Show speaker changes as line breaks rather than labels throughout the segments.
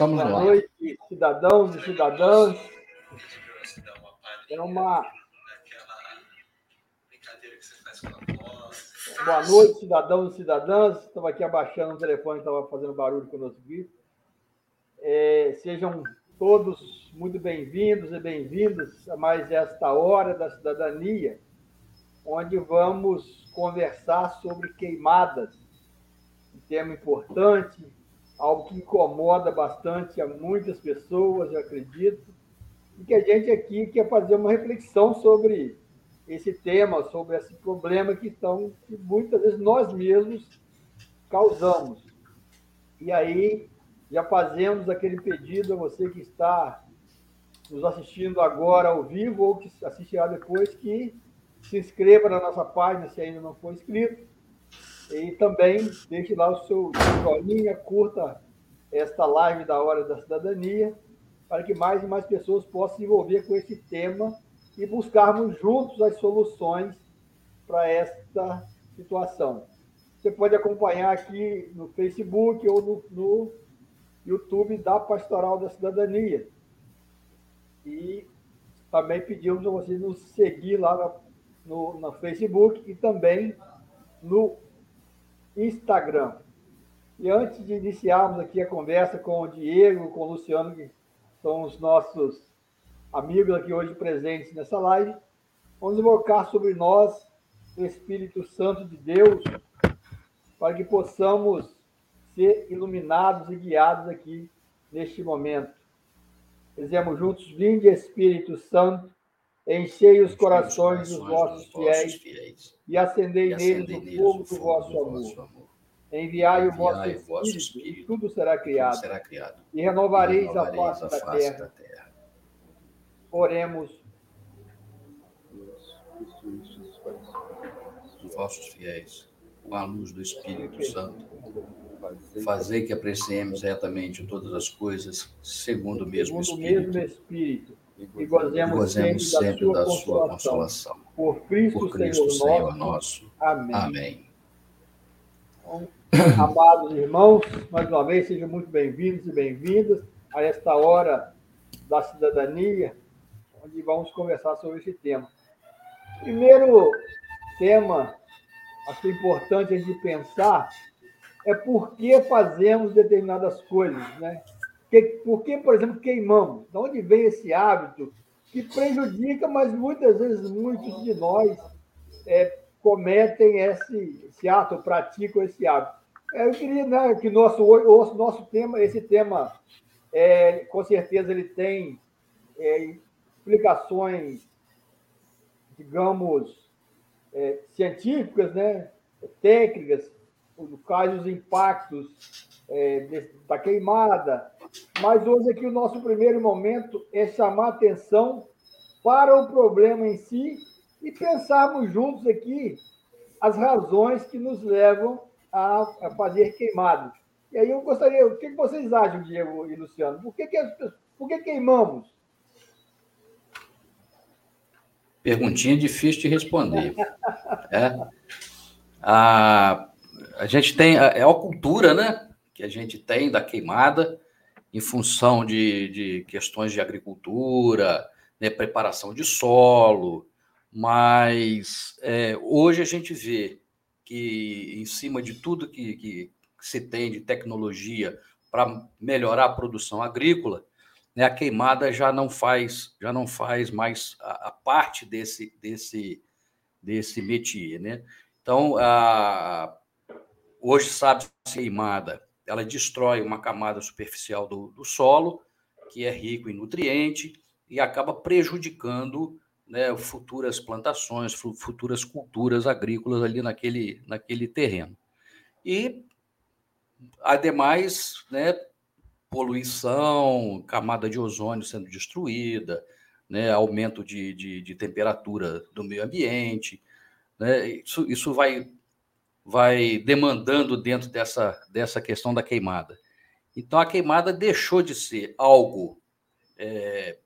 Estamos Boa noite, cidadãos e cidadãs. É uma. Boa noite, cidadãos e cidadãs. Estava aqui abaixando o telefone, estava fazendo barulho conosco aqui. É, sejam todos muito bem-vindos e bem-vindas a mais esta Hora da Cidadania, onde vamos conversar sobre queimadas, um tema importante, algo que incomoda bastante a muitas pessoas, eu acredito, e que a gente aqui quer fazer uma reflexão sobre esse tema, sobre esse problema que, estão, que muitas vezes nós mesmos causamos. E aí já fazemos aquele pedido a você que está nos assistindo agora ao vivo ou que assistirá depois, que se inscreva na nossa página se ainda não for inscrito, e também deixe lá o seu joinha, curta esta live da Hora da Cidadania, para que mais e mais pessoas possam se envolver com esse tema e buscarmos juntos as soluções para esta situação. Você pode acompanhar aqui no Facebook ou no, no YouTube da Pastoral da Cidadania. E também pedimos a vocês nos seguir lá no, no Facebook e também no Instagram. E antes de iniciarmos aqui a conversa com o Diego, com o Luciano, que são os nossos amigos aqui hoje presentes nessa live, vamos invocar sobre nós o Espírito Santo de Deus, para que possamos ser iluminados e guiados aqui neste momento. Dizemos juntos: Vinde, Espírito Santo, enchei os corações dos vossos fiéis e acendei neles o fogo do vosso amor. Enviai o vosso Espírito, Espírito, e tudo será criado. Tudo será criado. E renovareis, e renovareis a, face, a da, terra. da terra. Oremos.
Os vossos fiéis, com a luz do Espírito Santo, fazer que apreciemos retamente todas as coisas segundo o mesmo segundo Espírito. mesmo Espírito.
E gozemos, gozemos sempre, sempre da, sua, da sua consolação. Por Cristo, Por Cristo Senhor, Senhor nosso. nosso. Amém. Amém. Amados irmãos, mais uma vez sejam muito bem-vindos e bem-vindas a esta hora da cidadania, onde vamos conversar sobre esse tema. Primeiro tema, acho importante a gente pensar, é por que fazemos determinadas coisas, né? Por que, por exemplo, queimamos? De onde vem esse hábito que prejudica, mas muitas vezes muitos de nós é, cometem esse, esse ato, praticam esse hábito. É, eu queria né, que nosso, o nosso tema, esse tema, é, com certeza ele tem é, explicações, digamos, é, científicas, né, técnicas, no caso os impactos é, da queimada. Mas hoje aqui o nosso primeiro momento é chamar atenção para o problema em si e pensarmos juntos aqui as razões que nos levam a, a fazer queimados. E aí eu gostaria, o que vocês acham, Diego e Luciano? Por que, que, por que queimamos?
Perguntinha difícil de responder. é. A, a gente tem, é a cultura, né? Que a gente tem da queimada em função de, de questões de agricultura, né, preparação de solo, mas é, hoje a gente vê que, em cima de tudo que, que se tem de tecnologia para melhorar a produção agrícola, né, a queimada já não faz já não faz mais a, a parte desse desse desse métier, né? Então, a, hoje sabe se queimada, ela destrói uma camada superficial do, do solo que é rico em nutriente e acaba prejudicando né, futuras plantações, futuras culturas agrícolas ali naquele, naquele terreno. E, ademais, né, poluição, camada de ozônio sendo destruída, né, aumento de, de, de, temperatura do meio ambiente. Né, isso, isso vai, vai demandando dentro dessa, dessa questão da queimada. Então, a queimada deixou de ser algo é,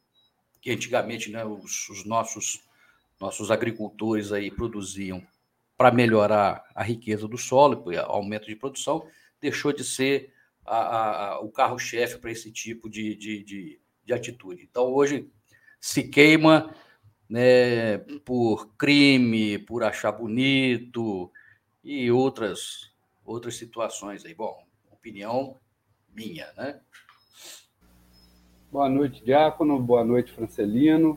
que antigamente né, os, os, nossos, nossos agricultores aí produziam para melhorar a riqueza do solo, aumento de produção, deixou de ser a, a, o carro-chefe para esse tipo de, de, de, de atitude. Então, hoje, se queima né, por crime, por achar bonito e outras outras situações aí. Bom, opinião minha, né?
Boa noite, Diácono. Boa noite, Francelino.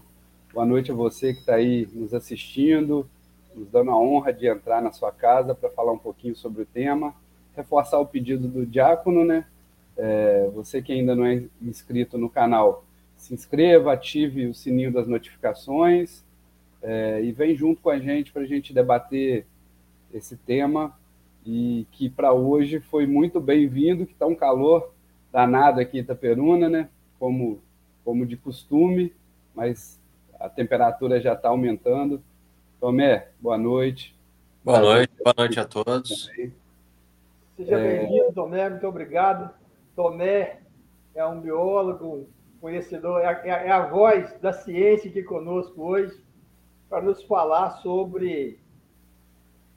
Boa noite a você que está aí nos assistindo, nos dando a honra de entrar na sua casa para falar um pouquinho sobre o tema. Reforçar o pedido do Diácono, né? É, você que ainda não é inscrito no canal, se inscreva, ative o sininho das notificações é, e vem junto com a gente para a gente debater esse tema e que para hoje foi muito bem-vindo, que está um calor danado aqui em Itaperuna, né? Como, como de costume, mas a temperatura já está aumentando. Tomé, boa noite.
Boa noite, boa noite a todos.
Seja é... bem-vindo, Tomé, muito obrigado. Tomé é um biólogo, conhecedor, é a, é a voz da ciência aqui conosco hoje, para nos falar sobre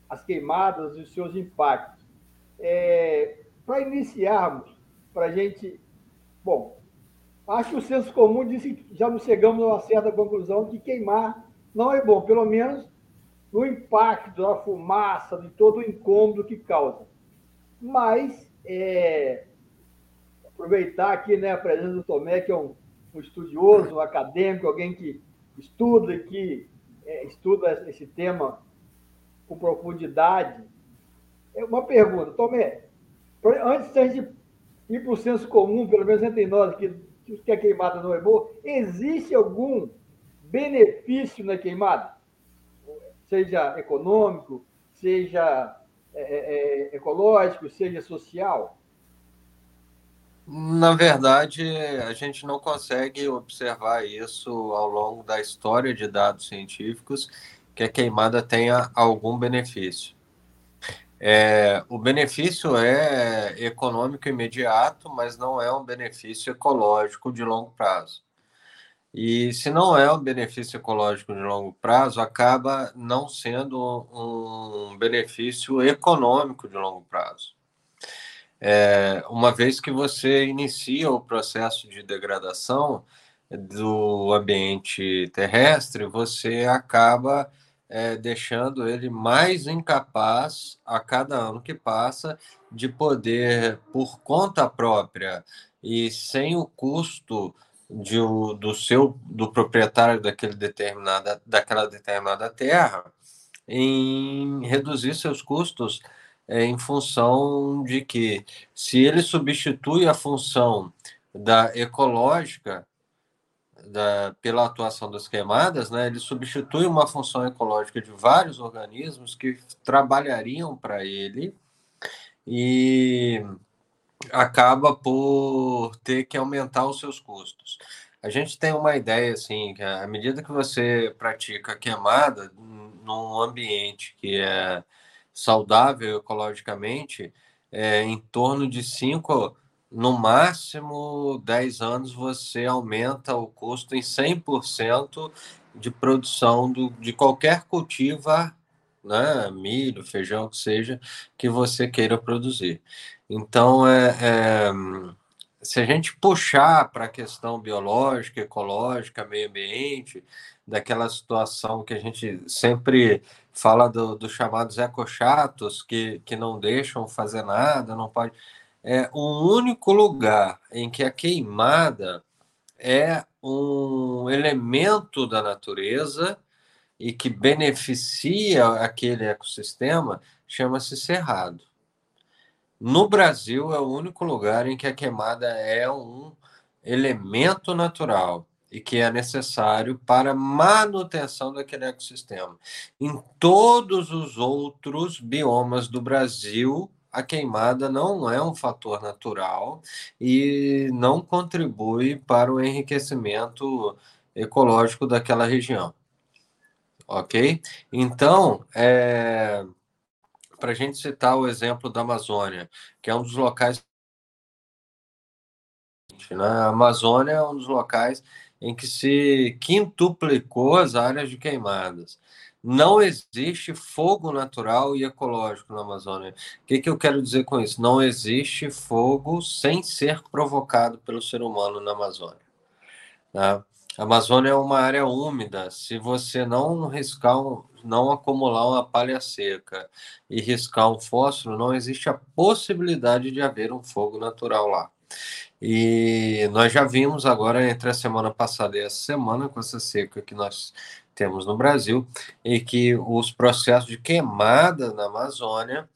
as queimadas e os seus impactos. É, para iniciarmos, para a gente. Bom, acho que o senso comum disse que já nos chegamos a uma certa conclusão que queimar não é bom, pelo menos no impacto da fumaça, de todo o incômodo que causa. Mas, é, aproveitar aqui né, a presença do Tomé, que é um, um estudioso, um acadêmico, alguém que estuda e que é, estuda esse tema com profundidade. É uma pergunta, Tomé, antes da gente ir para o senso comum, pelo menos entre nós, que, que a queimada não é boa, existe algum benefício na queimada? Seja econômico, seja é, é, é ecológico, seja social?
Na verdade, a gente não consegue observar isso ao longo da história de dados científicos que a queimada tenha algum benefício. É, o benefício é econômico imediato, mas não é um benefício ecológico de longo prazo. E se não é um benefício ecológico de longo prazo, acaba não sendo um benefício econômico de longo prazo. É, uma vez que você inicia o processo de degradação do ambiente terrestre, você acaba é, deixando ele mais incapaz a cada ano que passa de poder, por conta própria e sem o custo de, do seu do proprietário daquele determinada daquela determinada terra, em reduzir seus custos é, em função de que, se ele substitui a função da ecológica da, pela atuação das queimadas, né, ele substitui uma função ecológica de vários organismos que trabalhariam para ele e acaba por ter que aumentar os seus custos. A gente tem uma ideia assim, que à medida que você pratica queimada num ambiente que é saudável ecologicamente, é, em torno de 5, no máximo 10 anos, você aumenta o custo em 100% de produção do, de qualquer cultivar, né, milho, feijão, que seja, que você queira produzir. Então, é, é se a gente puxar para a questão biológica, ecológica, meio ambiente, daquela situação que a gente sempre fala dos do chamados ecochatos, que, que não deixam fazer nada, não pode. É o único lugar em que a queimada é um elemento da natureza e que beneficia aquele ecossistema chama-se cerrado. No Brasil, é o único lugar em que a queimada é um elemento natural e que é necessário para manutenção daquele ecossistema. Em todos os outros biomas do Brasil, a queimada não é um fator natural e não contribui para o enriquecimento ecológico daquela região. Ok? Então, é, para a gente citar o exemplo da Amazônia, que é um dos locais. Né? A Amazônia é um dos locais em que se quintuplicou as áreas de queimadas. Não existe fogo natural e ecológico na Amazônia. O que, que eu quero dizer com isso? Não existe fogo sem ser provocado pelo ser humano na Amazônia. Tá? A Amazônia é uma área úmida. Se você não riscar, um, não acumular uma palha seca e riscar um fósforo, não existe a possibilidade de haver um fogo natural lá. E nós já vimos agora entre a semana passada e essa semana, com essa seca que nós temos no Brasil, e que os processos de queimada na Amazônia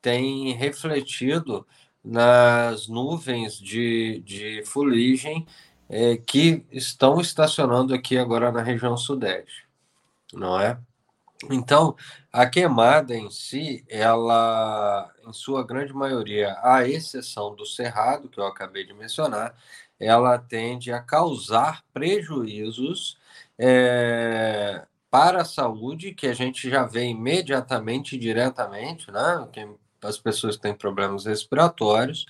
têm refletido nas nuvens de, de fuligem é, que estão estacionando aqui agora na região sudeste, não é? Então, a queimada em si, ela, em sua grande maioria, à exceção do cerrado, que eu acabei de mencionar, ela tende a causar prejuízos é, para a saúde, que a gente já vê imediatamente e diretamente, né? Que as pessoas que têm problemas respiratórios,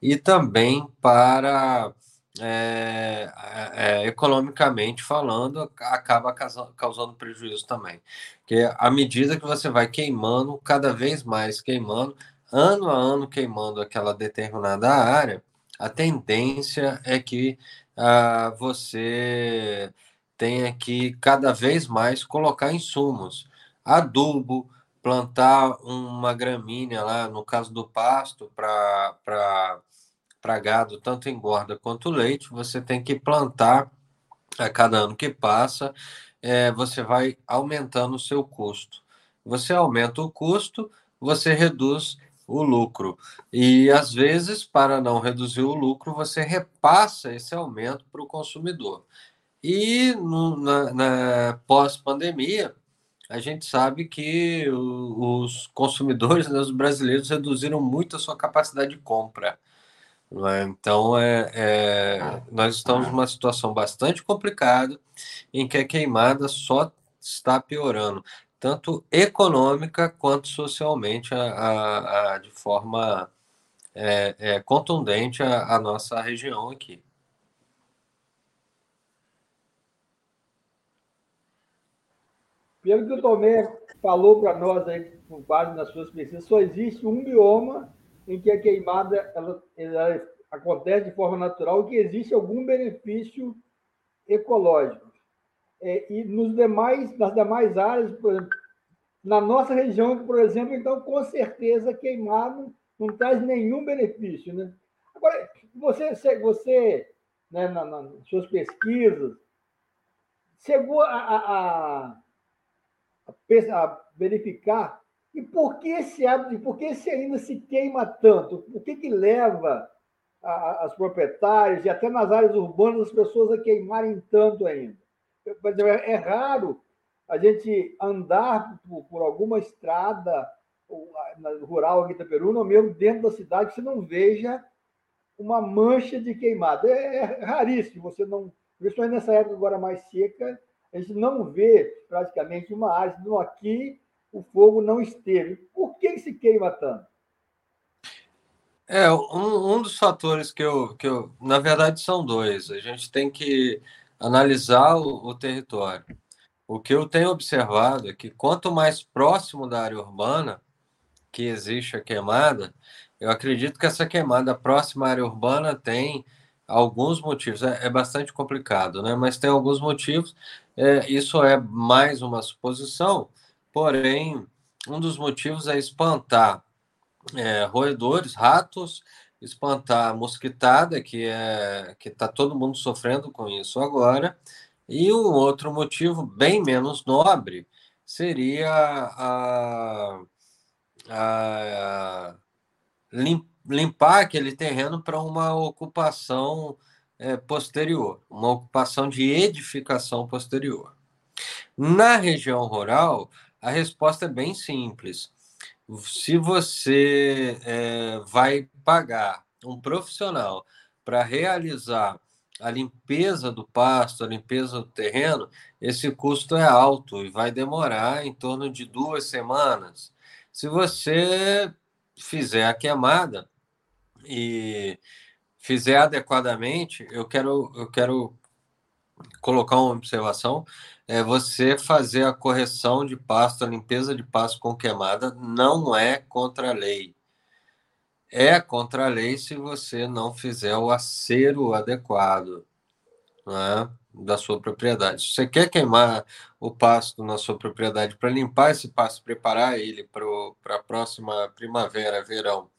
e também para é, é, economicamente falando, acaba causando prejuízo também. Porque à medida que você vai queimando, cada vez mais queimando, ano a ano queimando aquela determinada área, a tendência é que ah, você tenha que cada vez mais colocar insumos, adubo, plantar uma gramínea lá, no caso do pasto, para gado, tanto engorda quanto leite, você tem que plantar a cada ano que passa, é, você vai aumentando o seu custo. Você aumenta o custo, você reduz o lucro. E às vezes, para não reduzir o lucro, você repassa esse aumento para o consumidor. E no, na, na pós-pandemia, a gente sabe que os consumidores, né, os brasileiros, reduziram muito a sua capacidade de compra. É? Então, é, é, nós estamos numa situação bastante complicada em que a queimada só está piorando, tanto econômica quanto socialmente, a, a, a de forma é, é contundente a, a nossa região aqui.
Pelo que o Tomé falou para nós aí, com base nas suas pesquisas, só existe um bioma em que a queimada ela, ela acontece de forma natural, que existe algum benefício ecológico. É, e nos demais, nas demais áreas, por exemplo, na nossa região, por exemplo, então, com certeza, queimado não traz nenhum benefício. Né? Agora, você, você né, na, nas suas pesquisas, chegou a, a, a, a verificar e por que esse hábito, por que esse ainda se queima tanto? O que, que leva a, as proprietárias e até nas áreas urbanas as pessoas a queimarem tanto ainda? É, é raro a gente andar por, por alguma estrada rural aqui em Itaperuna, ou mesmo dentro da cidade, que você não veja uma mancha de queimada. É, é raríssimo, você não. Principalmente nessa época agora mais seca, a gente não vê praticamente uma área. Não, aqui o fogo não esteve. Por que se queima tanto?
É, um, um dos fatores que eu, que eu. Na verdade, são dois. A gente tem que analisar o, o território. O que eu tenho observado é que quanto mais próximo da área urbana que existe a queimada, eu acredito que essa queimada próxima à área urbana tem alguns motivos. É, é bastante complicado, né? Mas tem alguns motivos. É, isso é mais uma suposição, Porém, um dos motivos é espantar é, roedores, ratos, espantar mosquitada, que é que está todo mundo sofrendo com isso agora. E um outro motivo bem menos nobre seria a, a limpar aquele terreno para uma ocupação é, posterior, uma ocupação de edificação posterior. Na região rural, a resposta é bem simples. Se você é, vai pagar um profissional para realizar a limpeza do pasto, a limpeza do terreno, esse custo é alto e vai demorar em torno de duas semanas. Se você fizer a queimada e fizer adequadamente, eu quero, eu quero colocar uma observação, é você fazer a correção de pasto, a limpeza de pasto com queimada não é contra a lei. É contra a lei se você não fizer o acero adequado né, da sua propriedade. Se você quer queimar o pasto na sua propriedade para limpar esse pasto, preparar ele para a próxima primavera, verão,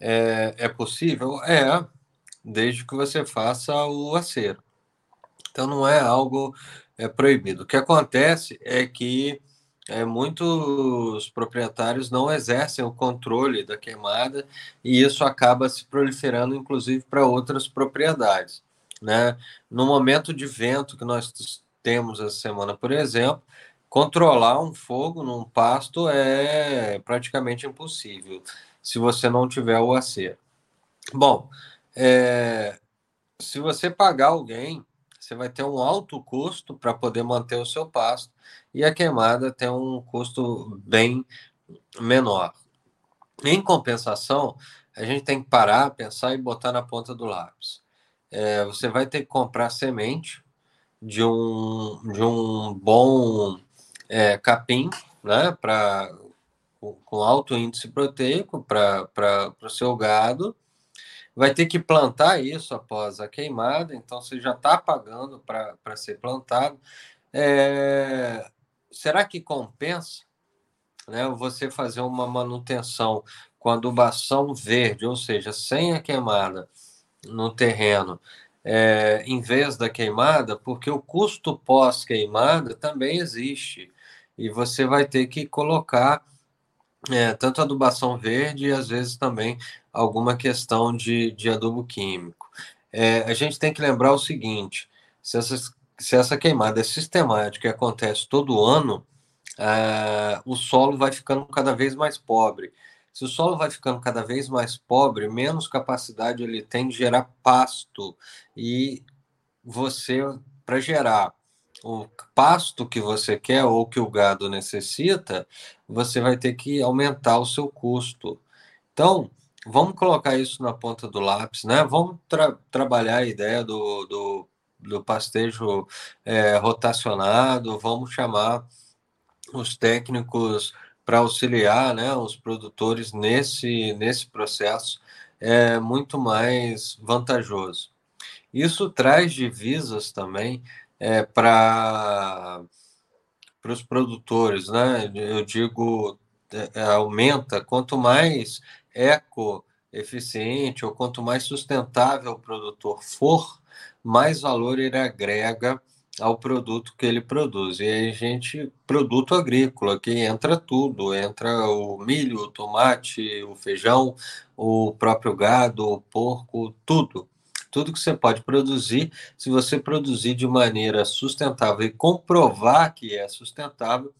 é, é possível? É, desde que você faça o acero. Então não é algo é, proibido. O que acontece é que é, muitos proprietários não exercem o controle da queimada e isso acaba se proliferando, inclusive, para outras propriedades. Né? No momento de vento que nós temos essa semana, por exemplo, controlar um fogo num pasto é praticamente impossível se você não tiver o acero. Bom, é, se você pagar alguém você vai ter um alto custo para poder manter o seu pasto e a queimada tem um custo bem menor. Em compensação, a gente tem que parar, pensar e botar na ponta do lápis. É, você vai ter que comprar semente de um, de um bom é, capim, né, pra, com, alto índice proteico para o seu gado vai ter que plantar isso após a queimada, então você já está pagando para ser plantado. É, será que compensa né, você fazer uma manutenção com adubação verde, ou seja, sem a queimada no terreno, é, em vez da queimada, porque o custo pós-queimada também existe. E você vai ter que colocar é, tanto adubação verde e às vezes também alguma questão de, de adubo químico. É, a gente tem que lembrar o seguinte: se essa, se essa queimada é sistemática e acontece todo ano, é, o solo vai ficando cada vez mais pobre. Se o solo vai ficando cada vez mais pobre, menos capacidade ele tem de gerar pasto. E você, para gerar o pasto que você quer ou que o gado necessita, você vai ter que aumentar o seu custo. Então, vamos colocar isso na ponta do lápis, né? Vamos tra trabalhar a ideia do, do, do pastejo é, rotacionado, vamos chamar os técnicos para auxiliar né, os produtores nesse, nesse processo é muito mais vantajoso. Isso traz divisas também é, para os produtores, né? Eu digo, é, é, aumenta, quanto mais eco-eficiente ou quanto mais sustentável o produtor for, mais valor ele agrega ao produto que ele produz. E aí, gente, produto agrícola, que entra tudo, entra o milho, o tomate, o feijão, o próprio gado, o porco, tudo tudo que você pode produzir, se você produzir de maneira sustentável e comprovar que é sustentável,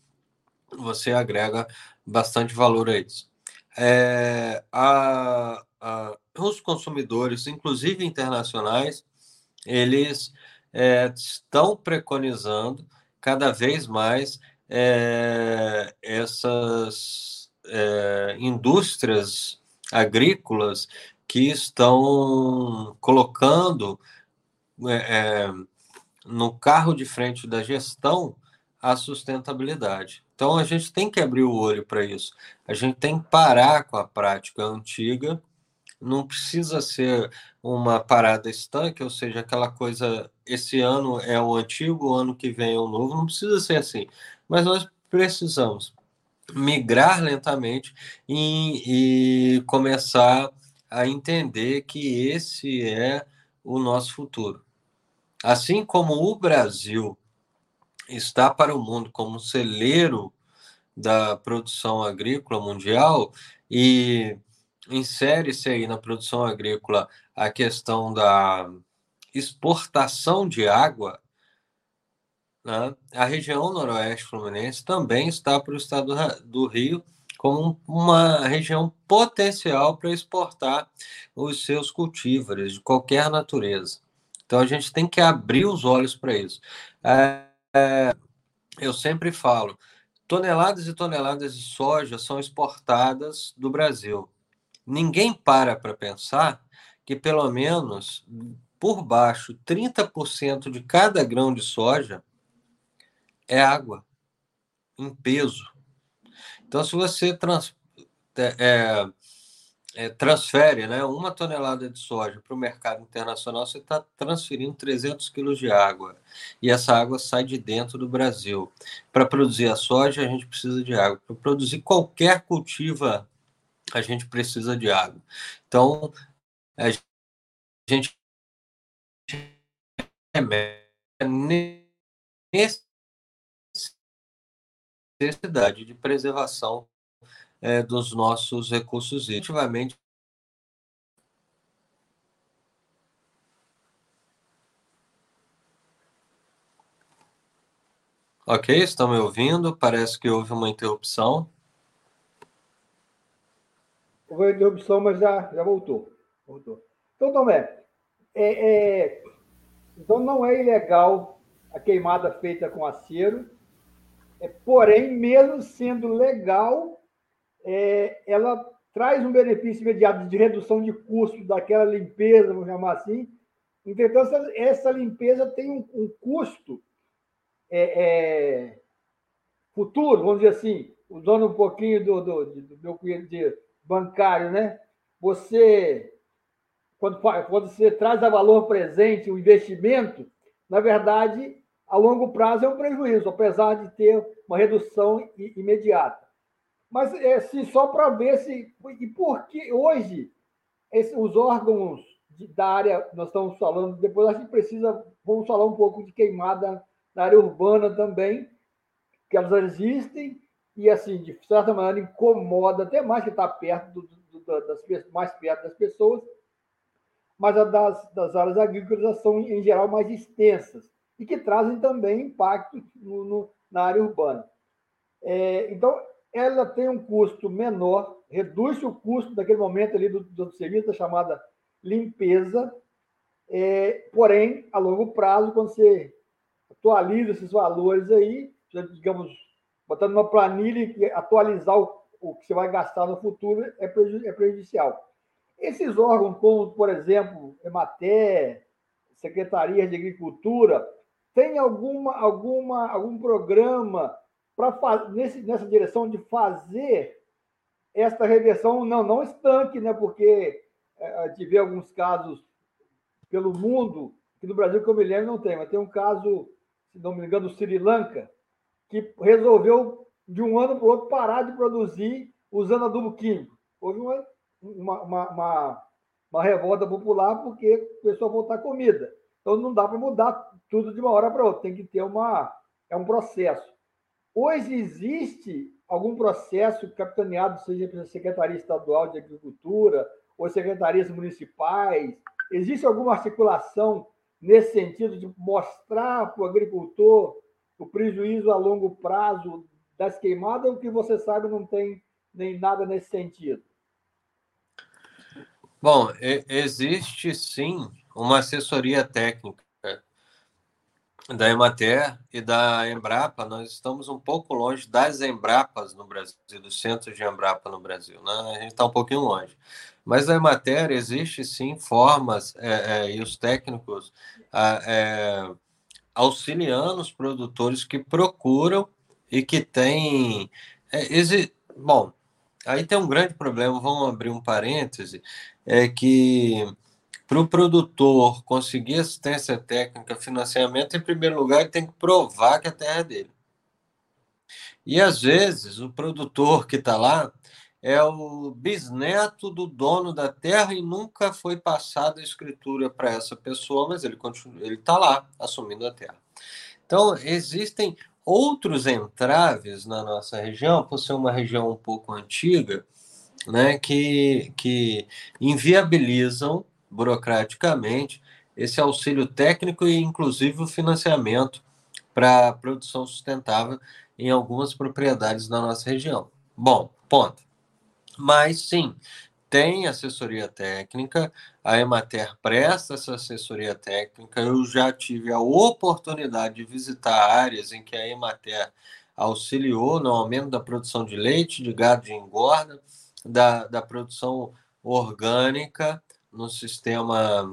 você agrega bastante valor a isso. É, a, a, os consumidores, inclusive internacionais, eles é, estão preconizando cada vez mais é, essas é, indústrias agrícolas que estão colocando é, é, no carro de frente da gestão a sustentabilidade. Então a gente tem que abrir o olho para isso. A gente tem que parar com a prática antiga. Não precisa ser uma parada estanque, ou seja, aquela coisa, esse ano é o antigo, o ano que vem é o novo, não precisa ser assim. Mas nós precisamos migrar lentamente e, e começar a entender que esse é o nosso futuro. Assim como o Brasil está para o mundo como celeiro da produção agrícola mundial e insere-se aí na produção agrícola a questão da exportação de água, né? a região noroeste fluminense também está para o estado do Rio como uma região potencial para exportar os seus cultívares de qualquer natureza. Então a gente tem que abrir os olhos para isso. É, é, eu sempre falo, toneladas e toneladas de soja são exportadas do Brasil. Ninguém para para pensar que pelo menos por baixo 30% de cada grão de soja é água em peso. Então, se você trans, é, é, transfere né, uma tonelada de soja para o mercado internacional, você está transferindo 300 quilos de água. E essa água sai de dentro do Brasil. Para produzir a soja, a gente precisa de água. Para produzir qualquer cultiva, a gente precisa de água. Então, a gente necessidade de preservação é, dos nossos recursos efetivamente Ok, estão me ouvindo? Parece que houve uma interrupção.
Houve uma interrupção, mas já, já voltou. voltou. Então, Tomé, é, é, então não é ilegal a queimada feita com acero, porém, mesmo sendo legal, é, ela traz um benefício imediato de redução de custo daquela limpeza, vamos chamar assim. Entretanto, essa limpeza tem um, um custo é, é, futuro, vamos dizer assim, usando um pouquinho do, do, do meu de bancário, né? Você, quando, quando você traz a valor presente o investimento, na verdade, a longo prazo é um prejuízo, apesar de ter uma redução imediata. Mas é assim, só para ver se. E por que hoje esse, os órgãos de, da área, nós estamos falando, depois a gente precisa, vamos falar um pouco de queimada na área urbana também, que elas existem, e assim, de certa maneira, incomoda até mais que está perto do, do, das, mais perto das pessoas, mas as das, das áreas agrícolas são, em geral, mais extensas e que trazem também impacto no, no, na área urbana. É, então, ela tem um custo menor, reduz o custo daquele momento ali do, do serviço, da chamada limpeza, é, porém, a longo prazo, quando você atualiza esses valores aí, digamos, botando uma planilha e atualizar o, o que você vai gastar no futuro é, é prejudicial. Esses órgãos, como, por exemplo, Emater, Secretaria de Agricultura, tem alguma, alguma, algum programa para nessa direção de fazer esta reversão não não estanque, né? Porque é, vê alguns casos pelo mundo que no Brasil que eu me lembro não tem, mas tem um caso, se não me engano, do Sri Lanka que resolveu de um ano para o outro parar de produzir usando adubo químico. Houve uma, uma, uma, uma, uma revolta popular porque começou a voltar comida. Então não dá para mudar tudo de uma hora para outra, tem que ter uma é um processo. Hoje existe algum processo capitaneado, seja pela Secretaria Estadual de Agricultura ou secretarias municipais? Existe alguma articulação nesse sentido de mostrar para o agricultor o prejuízo a longo prazo das queimadas ou que você sabe não tem nem nada nesse sentido?
Bom, existe sim uma assessoria técnica da Emater e da Embrapa, nós estamos um pouco longe das Embrapas no Brasil, dos centros de Embrapa no Brasil, né? A gente está um pouquinho longe. Mas na Emater existe sim formas é, é, e os técnicos é, auxiliando os produtores que procuram e que têm. É. Bom, aí tem um grande problema, vamos abrir um parêntese, é que para o produtor conseguir assistência técnica, financiamento, em primeiro lugar, ele tem que provar que a terra é dele. E às vezes o produtor que está lá é o bisneto do dono da terra e nunca foi passada a escritura para essa pessoa, mas ele continua, ele está lá assumindo a terra. Então existem outros entraves na nossa região, por ser uma região um pouco antiga, né, que, que inviabilizam burocraticamente esse auxílio técnico e, inclusive, o financiamento para produção sustentável em algumas propriedades da nossa região. Bom, ponto. Mas, sim, tem assessoria técnica, a Emater presta essa assessoria técnica. Eu já tive a oportunidade de visitar áreas em que a Emater auxiliou no aumento da produção de leite, de gado de engorda, da, da produção orgânica no sistema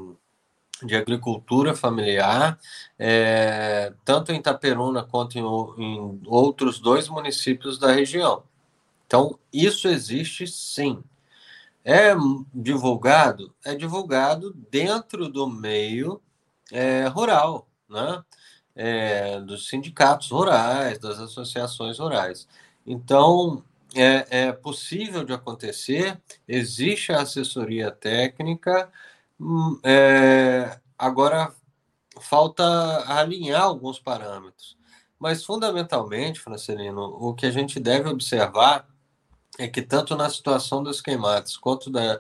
de agricultura familiar, é, tanto em Itaperuna quanto em, em outros dois municípios da região. Então, isso existe sim. É divulgado? É divulgado dentro do meio é, rural, né? É, dos sindicatos rurais, das associações rurais. Então, é, é, possível de acontecer, existe a assessoria técnica, hum, é, agora falta alinhar alguns parâmetros. Mas, fundamentalmente, Francelino, o que a gente deve observar é que, tanto na situação dos queimados quanto da,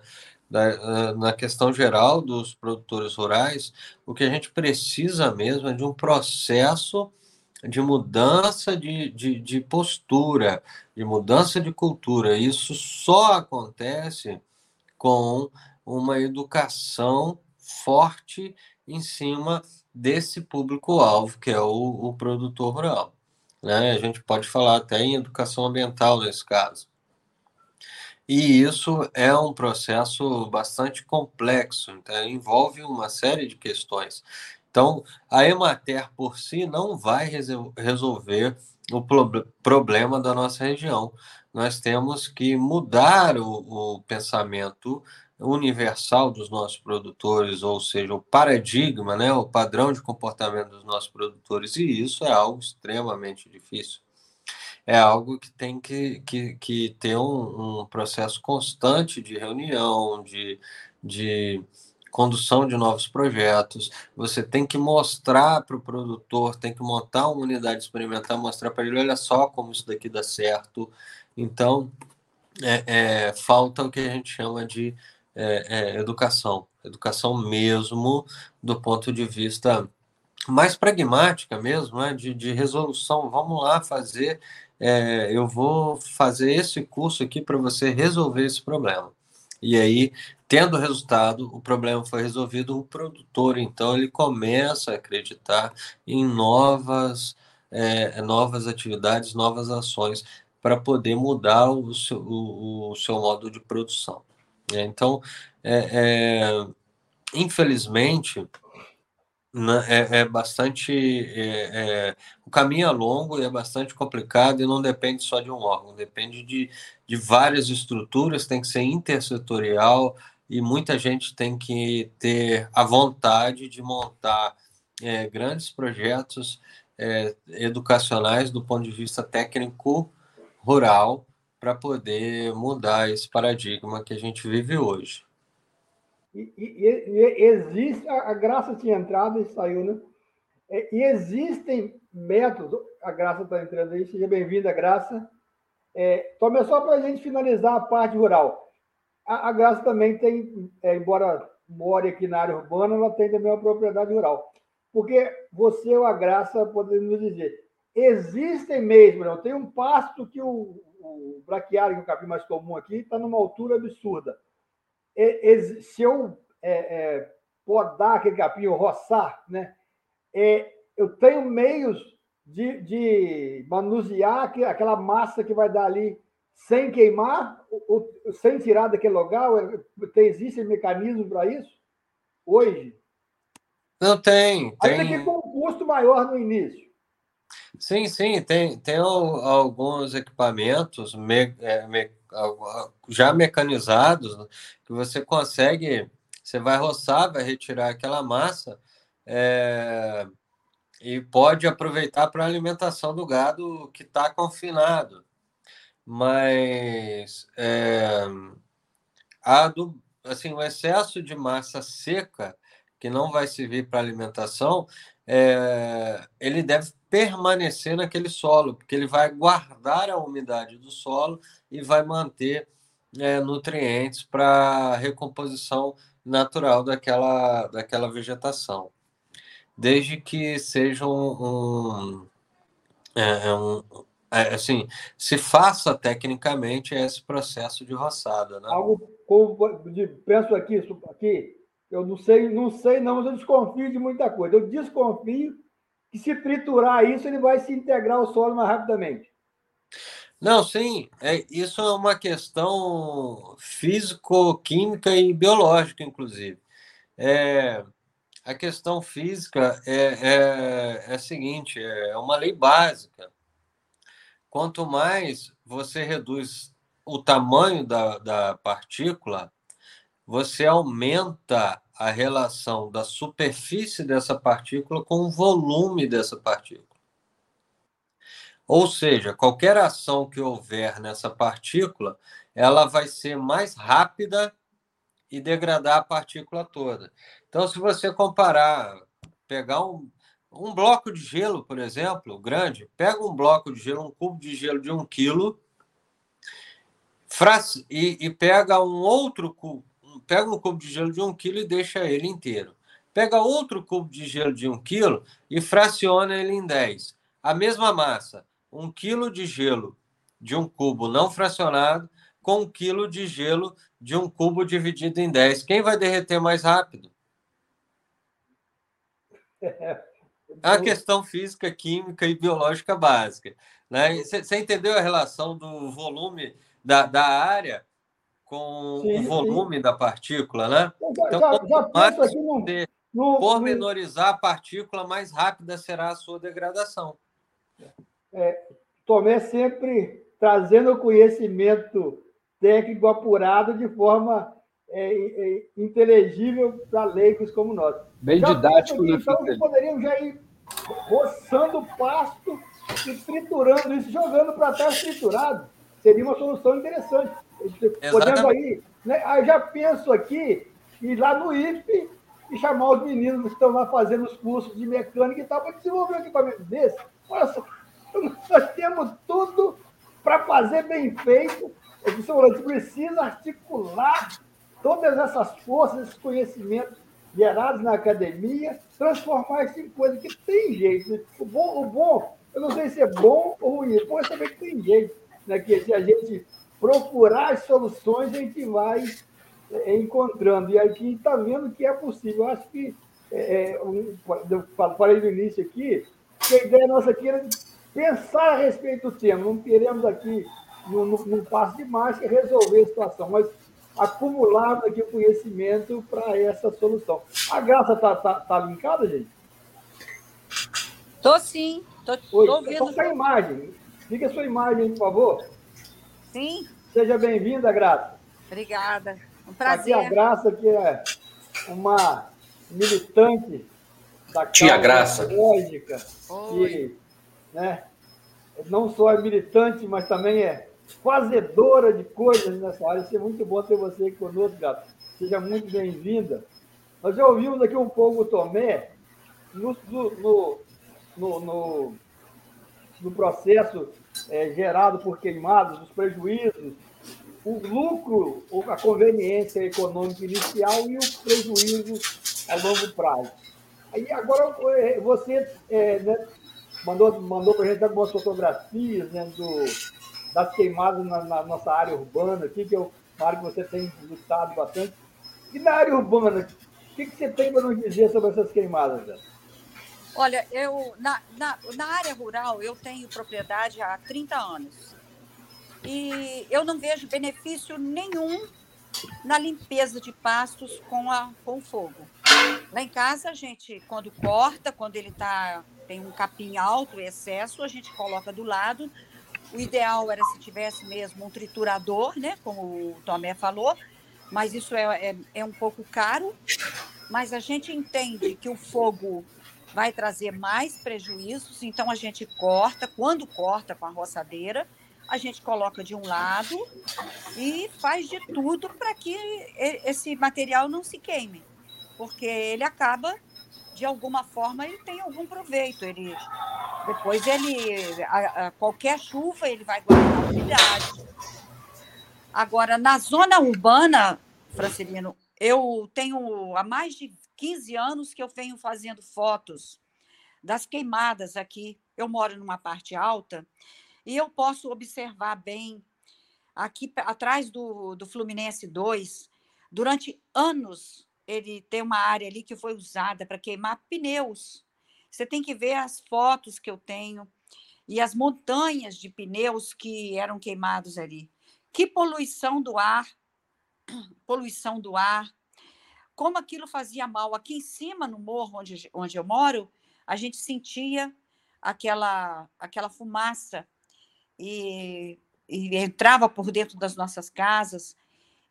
da, na questão geral dos produtores rurais, o que a gente precisa mesmo é de um processo de mudança de, de, de postura, de mudança de cultura. Isso só acontece com uma educação forte em cima desse público-alvo, que é o, o produtor rural. Né? A gente pode falar até em educação ambiental nesse caso. E isso é um processo bastante complexo, então envolve uma série de questões. Então, a Emater por si não vai resolver o problema da nossa região. Nós temos que mudar o, o pensamento universal dos nossos produtores, ou seja, o paradigma, né, o padrão de comportamento dos nossos produtores, e isso é algo extremamente difícil. É algo que tem que, que, que ter um, um processo constante de reunião, de, de condução de novos projetos, você tem que mostrar para o produtor, tem que montar uma unidade experimental, mostrar para ele, olha só como isso daqui dá certo. Então, é, é, falta o que a gente chama de é, é educação, educação mesmo do ponto de vista mais pragmática mesmo, né? de, de resolução. Vamos lá fazer, é, eu vou fazer esse curso aqui para você resolver esse problema. E aí, tendo resultado, o problema foi resolvido, o produtor, então, ele começa a acreditar em novas, é, novas atividades, novas ações para poder mudar o seu, o, o seu modo de produção. É, então, é, é, infelizmente, né, é, é, bastante. É, é, o caminho é longo e é bastante complicado e não depende só de um órgão, depende de, de várias estruturas, tem que ser intersetorial e muita gente tem que ter a vontade de montar é, grandes projetos é, educacionais do ponto de vista técnico rural para poder mudar esse paradigma que a gente vive hoje.
E, e, e, existe, a Graça tinha entrado e saiu, né? E existem métodos, a Graça está entrando aí, seja bem-vinda, Graça. É, tome só para a gente finalizar a parte rural. A, a Graça também tem, é, embora more aqui na área urbana, ela tem também uma propriedade rural. Porque você ou a Graça podemos nos dizer, existem mesmo, não? tem um pasto que o, o braquiário, que é o capim mais comum aqui, está numa altura absurda se eu é, é, podar aquele capim, ou roçar, né, é, eu tenho meios de, de manusear aquela massa que vai dar ali sem queimar, ou, sem tirar daquele lugar? Tem, existe mecanismo para isso? Hoje?
Não tem.
Ainda tem... que com um custo maior no início.
Sim, sim, tem, tem alguns equipamentos me, é, me, já mecanizados que você consegue, você vai roçar, vai retirar aquela massa é, e pode aproveitar para alimentação do gado que está confinado. Mas é, a do, assim, o excesso de massa seca que não vai servir para alimentação, é, ele deve permanecer naquele solo, porque ele vai guardar a umidade do solo e vai manter é, nutrientes para recomposição natural daquela, daquela vegetação. Desde que seja um, um, é, é um é, assim, se faça tecnicamente esse processo de roçada. Né?
Algo como, penso aqui, aqui, eu não sei, não sei não, mas eu desconfio de muita coisa. Eu desconfio que se triturar isso, ele vai se integrar ao solo mais rapidamente.
Não, sim, é, isso é uma questão físico-química e biológica, inclusive. É, a questão física é, é, é a seguinte: é uma lei básica. Quanto mais você reduz o tamanho da, da partícula, você aumenta a relação da superfície dessa partícula com o volume dessa partícula. Ou seja, qualquer ação que houver nessa partícula, ela vai ser mais rápida e degradar a partícula toda. Então, se você comparar, pegar um, um bloco de gelo, por exemplo, grande, pega um bloco de gelo, um cubo de gelo de um quilo, e, e pega um outro cubo, pega um cubo de gelo de um quilo e deixa ele inteiro. Pega outro cubo de gelo de um quilo e fraciona ele em 10. A mesma massa, um quilo de gelo de um cubo não fracionado com um quilo de gelo de um cubo dividido em 10. Quem vai derreter mais rápido? É a questão física, química e biológica básica. Né? Você entendeu a relação do volume da, da área com sim, o volume sim. da partícula, né? Então, já, já mais você no, pormenorizar a partícula, mais rápida será a sua degradação.
É, Tomé sempre trazendo conhecimento técnico apurado de forma é, é, inteligível para leigos como nós.
Bem já didático,
né? Então, poderíamos já ir roçando o pasto e triturando isso, jogando para trás triturado. Seria uma solução interessante. Podendo aí, né? aí já penso aqui, ir lá no IFE e chamar os meninos que estão lá fazendo os cursos de mecânica e tal, para desenvolver um equipamento desse. Olha só, nós temos tudo para fazer bem feito. A gente precisa articular todas essas forças, esses conhecimentos gerados na academia, transformar isso em coisa que tem jeito. Né? O bom, o bom, eu não sei se é bom ou ruim, o bom é saber que tem jeito. Né? Que se a gente procurar as soluções, a gente vai é, encontrando. E aqui está vendo que é possível. Eu acho que, é, um, eu falei no início aqui, que a ideia nossa aqui era pensar a respeito do tema. Não queremos aqui, num, num passo de marcha, resolver a situação, mas acumular aqui o conhecimento para essa solução. A Graça está tá, tá linkada, gente?
Estou sim. Estou ouvindo.
Só a imagem. Diga a sua imagem, por favor.
Sim.
Seja bem-vinda, Graça.
Obrigada. Um prazer.
Aqui a Graça, que é uma militante da
Tia Graça.
lógica, que né, não só é militante, mas também é fazedora de coisas nessa área. Isso é muito bom ter você aqui conosco, Gato. Seja muito bem-vinda. Nós já ouvimos aqui um pouco o Tomé no, no, no, no, no processo é, gerado por queimados, os prejuízos, o lucro, a conveniência econômica inicial e o prejuízo a longo prazo. Aí agora é, você é, né, mandou, mandou para a gente algumas fotografias né, do, das queimadas na, na, nossa área urbana aqui, que eu claro que você tem lutado bastante. E na área urbana, o que, que você tem para nos dizer sobre essas queimadas, Zé?
Olha, eu na, na, na área rural eu tenho propriedade há 30 anos. E eu não vejo benefício nenhum na limpeza de pastos com, a, com fogo. Lá em casa, a gente, quando corta, quando ele tá, tem um capim alto, excesso, a gente coloca do lado. O ideal era se tivesse mesmo um triturador, né, como o Tomé falou, mas isso é, é, é um pouco caro. Mas a gente entende que o fogo vai trazer mais prejuízos, então a gente corta, quando corta com a roçadeira, a gente coloca de um lado e faz de tudo para que esse material não se queime, porque ele acaba de alguma forma ele tem algum proveito, ele depois ele a, a qualquer chuva ele vai guardar umidade. Agora na zona urbana, Francelino, eu tenho há mais de 15 anos que eu venho fazendo fotos das queimadas aqui. Eu moro numa parte alta E eu posso observar bem, aqui atrás do, do Fluminense 2, durante anos, ele tem uma área ali que foi usada para queimar pneus. Você tem que ver as fotos que eu tenho e as montanhas de pneus que eram queimados ali. Que poluição do ar, poluição do ar, como aquilo fazia mal. Aqui em cima, no morro onde, onde eu moro, a gente sentia aquela, aquela fumaça e, e entrava por dentro das nossas casas.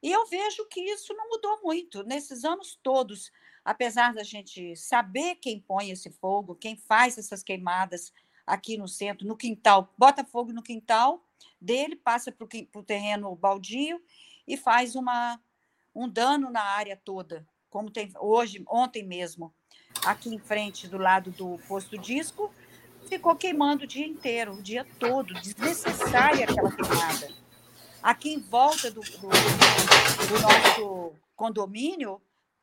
E eu vejo que isso não mudou muito nesses anos todos, apesar da gente saber quem põe esse fogo, quem faz essas queimadas aqui no centro, no quintal, bota fogo no quintal dele, passa para o terreno baldio e faz uma, um dano na área toda, como tem hoje, ontem mesmo, aqui em frente, do lado do posto disco, ficou queimando o dia inteiro, o dia todo, desnecessária aquela queimada. Aqui em volta do, do, do nosso condomínio,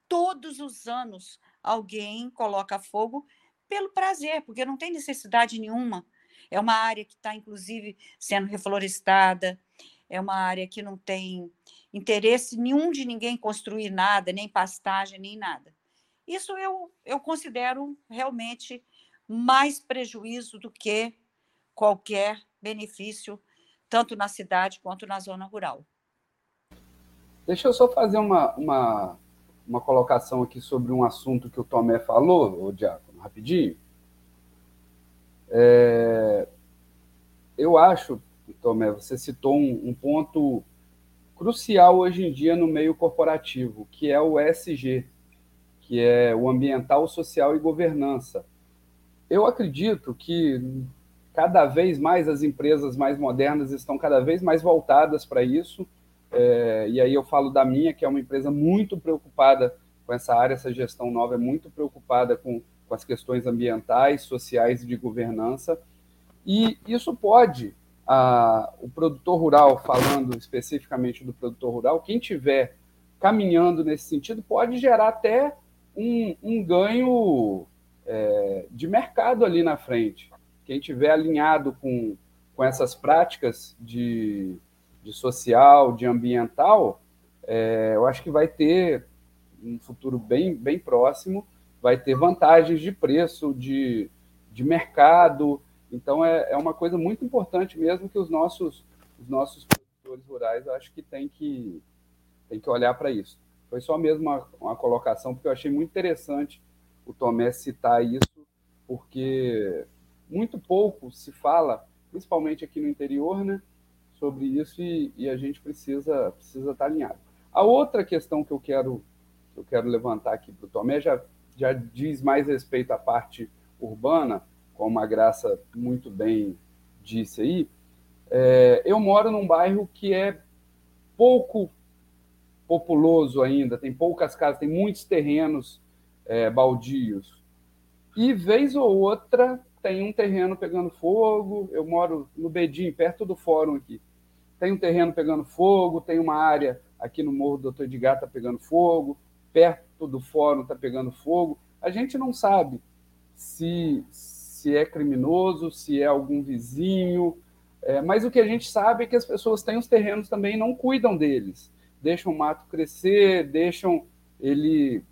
todos os anos alguém coloca fogo pelo prazer, porque não tem necessidade nenhuma. É uma área que está, inclusive, sendo reflorestada, é uma área que não tem interesse nenhum de ninguém construir nada, nem pastagem, nem nada. Isso eu, eu considero realmente mais prejuízo do que qualquer benefício, tanto na cidade quanto na zona rural.
Deixa eu só fazer uma, uma, uma colocação aqui sobre um assunto que o Tomé falou, o Diácono, rapidinho. É, eu acho, Tomé, você citou um, um ponto crucial hoje em dia no meio corporativo, que é o ESG, que é o ambiental, social e governança. Eu acredito que cada vez mais as empresas mais modernas estão cada vez mais voltadas para isso. É, e aí eu falo da minha, que é uma empresa muito preocupada com essa área, essa gestão nova é muito preocupada com, com as questões ambientais, sociais e de governança. E isso pode, a, o produtor rural, falando especificamente do produtor rural, quem tiver caminhando nesse sentido, pode gerar até um, um ganho é, de mercado ali na frente. Quem tiver alinhado com, com essas práticas de, de social, de ambiental, é, eu acho que vai ter um futuro bem, bem próximo, vai ter vantagens de preço, de, de mercado. Então, é, é uma coisa muito importante mesmo que os nossos, os nossos produtores rurais, acho que tem que, tem que olhar para isso. Foi só mesmo uma, uma colocação, porque eu achei muito interessante o Tomé citar isso, porque muito pouco se fala, principalmente aqui no interior, né, sobre isso e, e a gente precisa precisa estar alinhado. A outra questão que eu quero que eu quero levantar aqui para o Tomé já já diz mais respeito à parte urbana, como a Graça muito bem disse aí. É, eu moro num bairro que é pouco populoso ainda, tem poucas casas, tem muitos terrenos é, baldios. E vez ou outra tem um terreno pegando fogo. Eu moro no Bedim, perto do fórum aqui. Tem um terreno pegando fogo, tem uma área aqui no Morro do Doutor Edgar está pegando fogo, perto do fórum está pegando fogo. A gente não sabe se, se é criminoso, se é algum vizinho, é, mas o que a gente sabe é que as pessoas têm os terrenos também e não cuidam deles. Deixam o mato crescer, deixam ele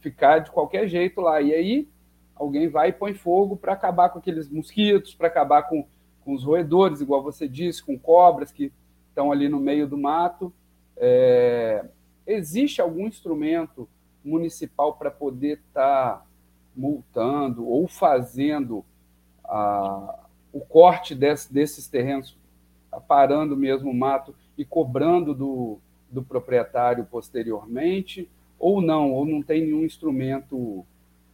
ficar de qualquer jeito lá. E aí alguém vai e põe fogo para acabar com aqueles mosquitos, para acabar com, com os roedores, igual você disse, com cobras que estão ali no meio do mato. É, existe algum instrumento municipal para poder estar tá multando ou fazendo a, o corte desse, desses terrenos, parando mesmo o mato e cobrando do, do proprietário posteriormente? ou não, ou não tem nenhum instrumento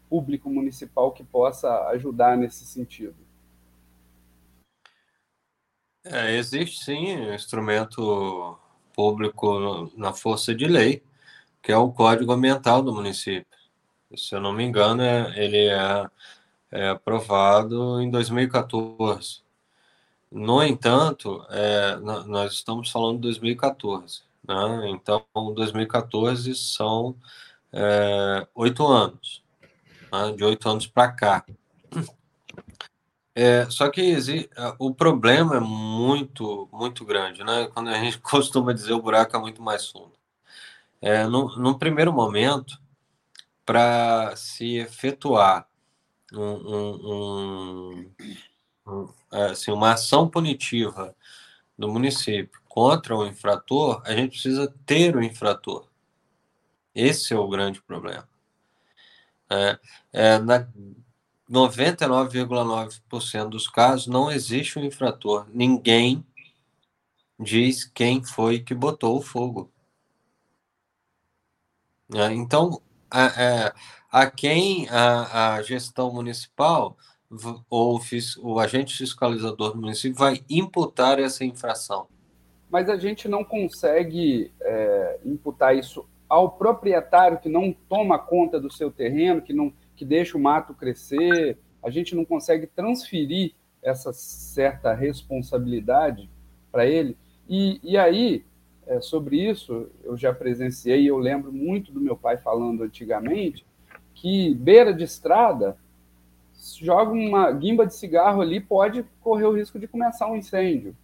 público municipal que possa ajudar nesse sentido?
É, existe sim um instrumento público na força de lei, que é o Código Ambiental do município. Se eu não me engano, é, ele é, é aprovado em 2014. No entanto, é, nós estamos falando de 2014. Né? Então, 2014 são é, oito anos, né? de oito anos para cá. É, só que o problema é muito, muito grande, né? Quando a gente costuma dizer o buraco é muito mais fundo. É, no, no primeiro momento, para se efetuar um, um, um, assim, uma ação punitiva do município contra o infrator, a gente precisa ter o infrator. Esse é o grande problema. É, é, na 99,9% dos casos não existe um infrator. Ninguém diz quem foi que botou o fogo. É, então, a, a, é, a quem a, a, gestão municipal ou o agente fiscalizador do município vai imputar essa infração?
Mas a gente não consegue é, imputar isso ao proprietário que não toma conta do seu terreno, que não que deixa o mato crescer. A gente não consegue transferir essa certa responsabilidade para ele. E, e aí, é, sobre isso, eu já presenciei, eu lembro muito do meu pai falando antigamente, que beira de estrada, joga uma guimba de cigarro ali, pode correr o risco de começar um incêndio.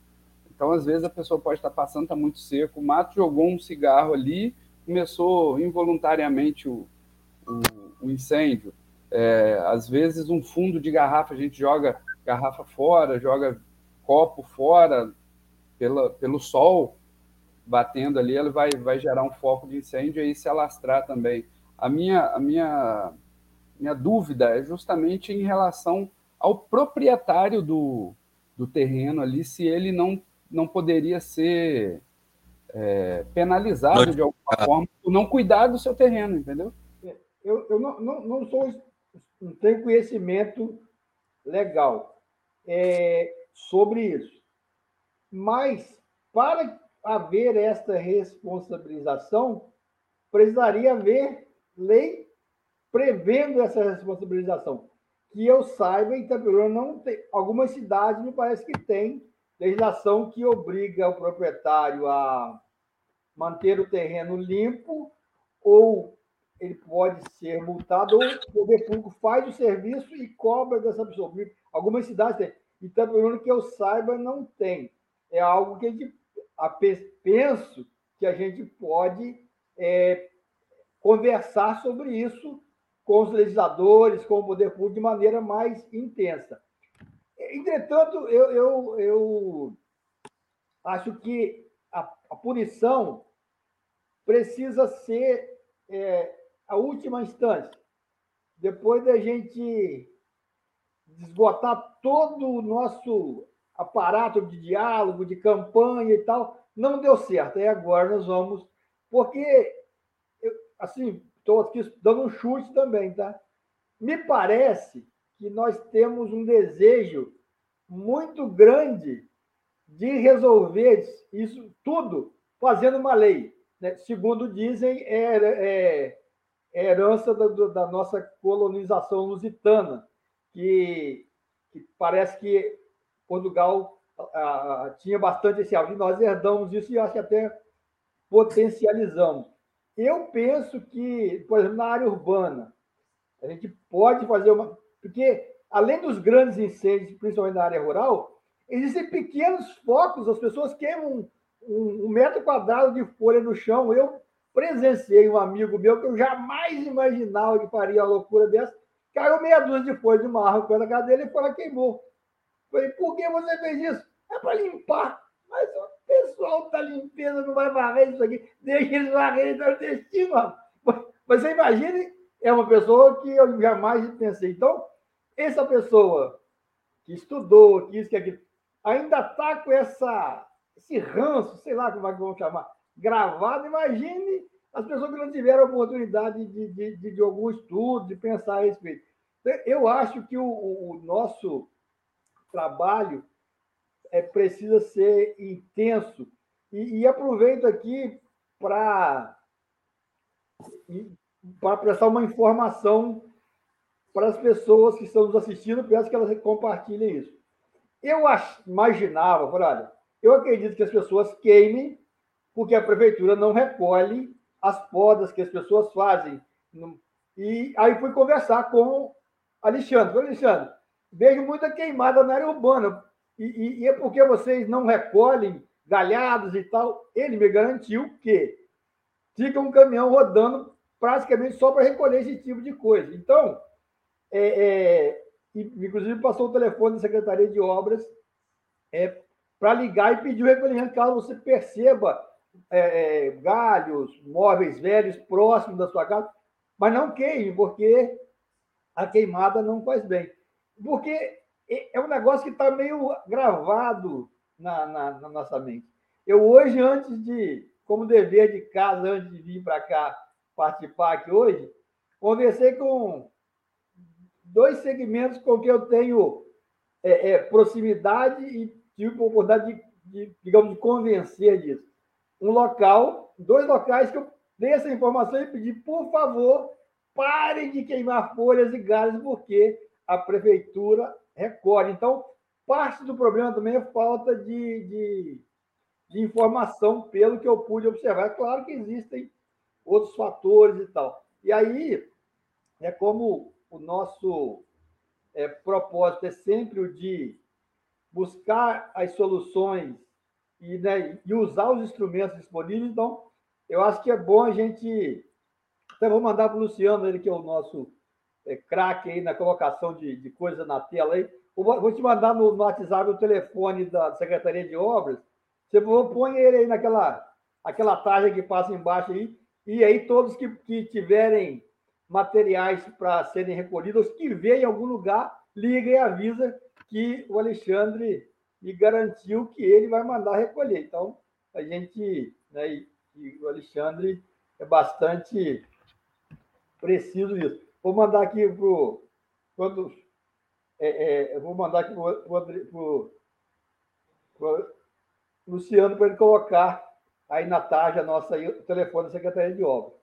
Então, às vezes, a pessoa pode estar passando, está muito seco, o mato jogou um cigarro ali, começou involuntariamente o, o, o incêndio. É, às vezes, um fundo de garrafa, a gente joga garrafa fora, joga copo fora pela, pelo sol batendo ali, ele vai, vai gerar um foco de incêndio e aí se alastrar também. A minha, a minha, minha dúvida é justamente em relação ao proprietário do, do terreno ali, se ele não, não poderia ser é, penalizado de alguma forma por não cuidar do seu terreno, entendeu?
Eu, eu não, não, não sou não tenho conhecimento legal é, sobre isso. Mas, para haver esta responsabilização, precisaria haver lei prevendo essa responsabilização. Que eu saiba, Itaperuna não tem. Algumas cidades me parece que tem legislação que obriga o proprietário a manter o terreno limpo ou ele pode ser multado, ou o poder público faz o serviço e cobra dessa pessoa. Algumas cidades têm. Pelo que eu saiba, não tem. É algo que a gente a, penso que a gente pode é, conversar sobre isso com os legisladores, com o poder público, de maneira mais intensa. Entretanto, eu, eu, eu acho que a, a punição precisa ser é, a última instância, depois da gente esgotar todo o nosso aparato de diálogo, de campanha e tal, não deu certo. Aí agora nós vamos. Porque, assim, estou aqui dando um chute também, tá? Me parece que nós temos um desejo muito grande de resolver isso tudo fazendo uma lei. Né? Segundo dizem, é, é, é herança da, da, nossa colonização lusitana, que, que parece que Portugal tinha bastante esse hábito. Nós herdamos isso e acho que até potencializamos. Eu penso que, por exemplo, na área urbana, a gente pode fazer uma. Porque, além dos grandes incêndios, principalmente na área rural, existem pequenos focos, as pessoas queimam um, um metro quadrado de folha no chão. Eu presenciei um amigo meu que eu jamais imaginava que faria uma loucura dessa. Caiu meia dúzia de folhas de marro pela dele e foi lá queimou. Falei, por que você fez isso? É para limpar. Mas o pessoal da limpeza não vai varrer isso aqui. Deixa eles varrerem no destino. Mas você imagine, é uma pessoa que eu jamais pensei. Então, essa pessoa que estudou, que isso, que aquilo, ainda está com essa, esse ranço, sei lá como é que vamos chamar, gravado. Imagine as pessoas que não tiveram oportunidade de, de, de, de algum estudo, de pensar a respeito. Eu acho que o, o nosso trabalho é, precisa ser intenso. E, e aproveito aqui para para prestar uma informação para as pessoas que estão nos assistindo, peço que elas compartilhem isso. Eu imaginava, olha, eu acredito que as pessoas queimem porque a prefeitura não recolhe as podas que as pessoas fazem. E aí fui conversar com Alexandre. Alexandre, vejo muita queimada na área urbana. E, e, e, é porque vocês não recolhem galhados e tal. Ele me garantiu que fica um caminhão rodando praticamente só para recolher esse tipo de coisa. Então, é, é, inclusive passou o telefone da Secretaria de Obras é, para ligar e pedir o recolhimento caso você perceba é, é, galhos, móveis velhos próximos da sua casa, mas não queime, porque a queimada não faz bem. Porque é um negócio que está meio gravado na, na, na, nossa mente. Eu hoje, antes de, como dever de casa, antes de vir para cá participar aqui hoje, conversei com dois segmentos com que eu tenho é, é, proximidade e tive oportunidade de, de, digamos, de convencer disso. Um local, dois locais que eu dei essa informação e pedi, por favor, parem de queimar folhas e galhos, porque a prefeitura recolhe. Então, parte do problema também é falta de, de, de informação, pelo que eu pude observar. É claro que existem outros fatores e tal. E aí, é como o nosso é, propósito é sempre o de buscar as soluções e, né, e usar os instrumentos disponíveis. Então, eu acho que é bom a gente. Até vou mandar para o Luciano, ele que é o nosso é, craque aí na colocação de, de coisa na tela aí. Vou te mandar no, no WhatsApp o telefone da Secretaria de Obras. Você põe ele aí naquela aquela tarja que passa embaixo aí. E aí, todos que, que tiverem materiais para serem recolhidos, que vê em algum lugar, liga e avisa que o Alexandre me garantiu que ele vai mandar recolher. Então, a gente, né, e, e o Alexandre é bastante preciso nisso. Vou mandar aqui para o. É, é, vou mandar aqui para o Luciano para ele colocar aí na tarde a nossa, aí, o telefone da Secretaria de Obras.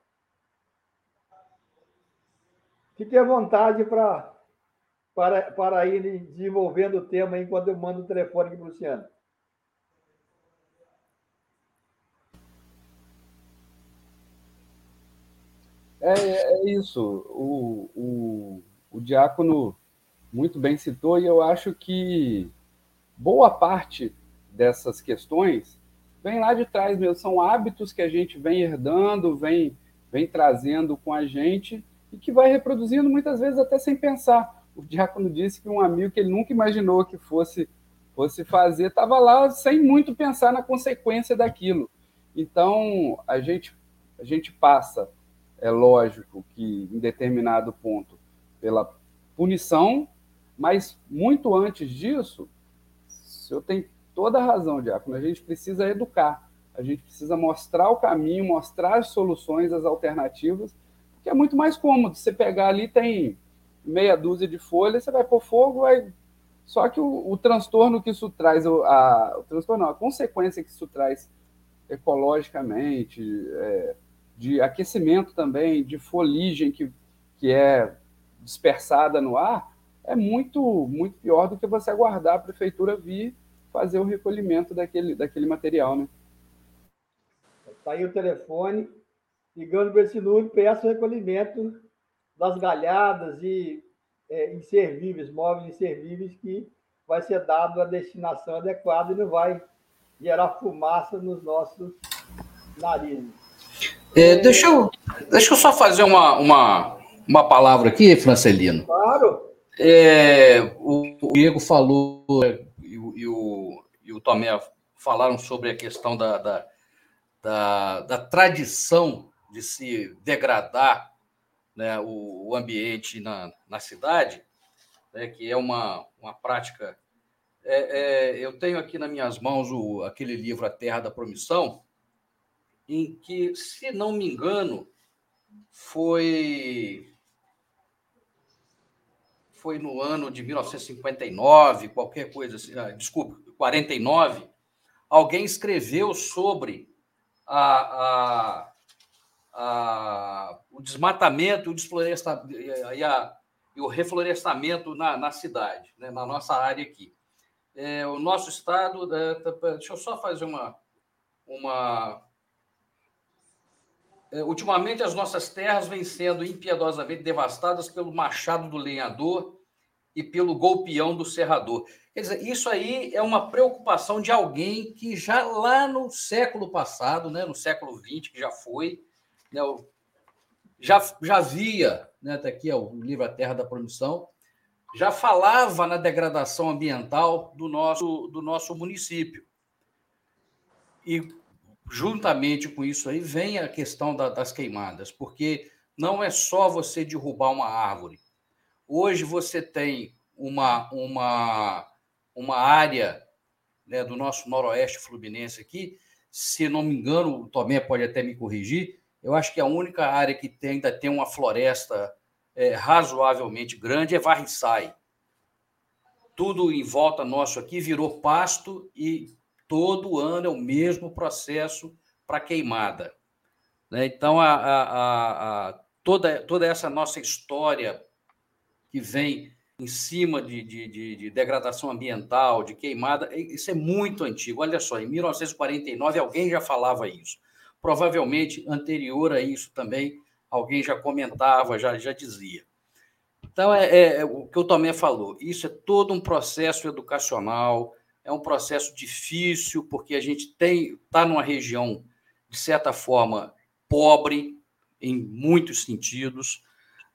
Fique à vontade para, para, para ir desenvolvendo o tema enquanto eu mando o telefone para o Luciano.
É, é isso. O, o, o diácono muito bem citou, e eu acho que boa parte dessas questões vem lá de trás mesmo. São hábitos que a gente vem herdando, vem, vem trazendo com a gente e que vai reproduzindo muitas vezes até sem pensar. O diácono disse que um amigo que ele nunca imaginou que fosse fosse fazer estava lá sem muito pensar na consequência daquilo. Então a gente a gente passa, é lógico que em determinado ponto pela punição, mas muito antes disso, se eu tenho toda a razão, Diácono, a gente precisa educar, a gente precisa mostrar o caminho, mostrar as soluções, as alternativas, que é muito mais cômodo. Você pegar ali, tem meia dúzia de folhas, você vai pôr fogo, vai. Só que o, o transtorno que isso traz, a, o transtorno, não, a consequência que isso traz ecologicamente, é, de aquecimento também, de foligem que, que é dispersada no ar, é muito, muito pior do que você aguardar a prefeitura vir fazer o recolhimento daquele, daquele material. Né?
Está aí o telefone, ligando para esse número, peço recolhimento das galhadas e é, inservíveis, móveis inservíveis, que vai ser dado a destinação adequada e não vai gerar fumaça nos nossos narizes.
É, deixa, eu, deixa eu só fazer uma, uma, uma palavra aqui, Francelino.
Claro.
É, o, o Diego falou e, e, o, e o Tomé falaram sobre a questão da, da, da, da tradição de se degradar né, o, o, ambiente na, na cidade, né, que é uma, uma prática. É, é, eu tenho aqui nas minhas mãos o, aquele livro A Terra da Promissão, em que, se não me engano, foi foi no ano de 1959, qualquer coisa assim, ah, desculpa, 49, alguém escreveu sobre a, a a, o desmatamento o desfloresta, e, a, e, o reflorestamento na, na cidade, né, na nossa área aqui. É, o nosso estado. É, tá, deixa eu só fazer uma. uma ultimamente, as nossas terras vêm sendo impiedosamente devastadas pelo machado do lenhador e pelo golpeão do serrador. Quer dizer, isso aí é uma preocupação de alguém que já lá no século passado, né, no século XX, que já foi, né, já, já via, né, tá aqui é o livro A Terra da Produção, já falava na degradação ambiental do nosso, do nosso município. E, juntamente com isso aí, vem a questão da, das queimadas, porque não é só você derrubar uma árvore. Hoje você tem uma, uma, uma área né, do nosso noroeste fluminense aqui, se não me engano, o Tomé pode até me corrigir, eu acho que a única área que tem, ainda tem uma floresta é, razoavelmente grande é Varriçai. Tudo em volta nosso aqui virou pasto e todo ano é o mesmo processo para queimada. Né? Então, a, a, a, toda, toda essa nossa história que vem em cima de, de, de, de, degradação ambiental, de queimada, isso é muito antigo. Olha só, em 1949 alguém já falava isso. Provavelmente anterior a isso também alguém já comentava, já, já dizia. Então, é, é, é o que o Tomé falou, isso é todo um processo educacional, é um processo difícil, porque a gente está numa região, de certa forma, pobre, em muitos sentidos.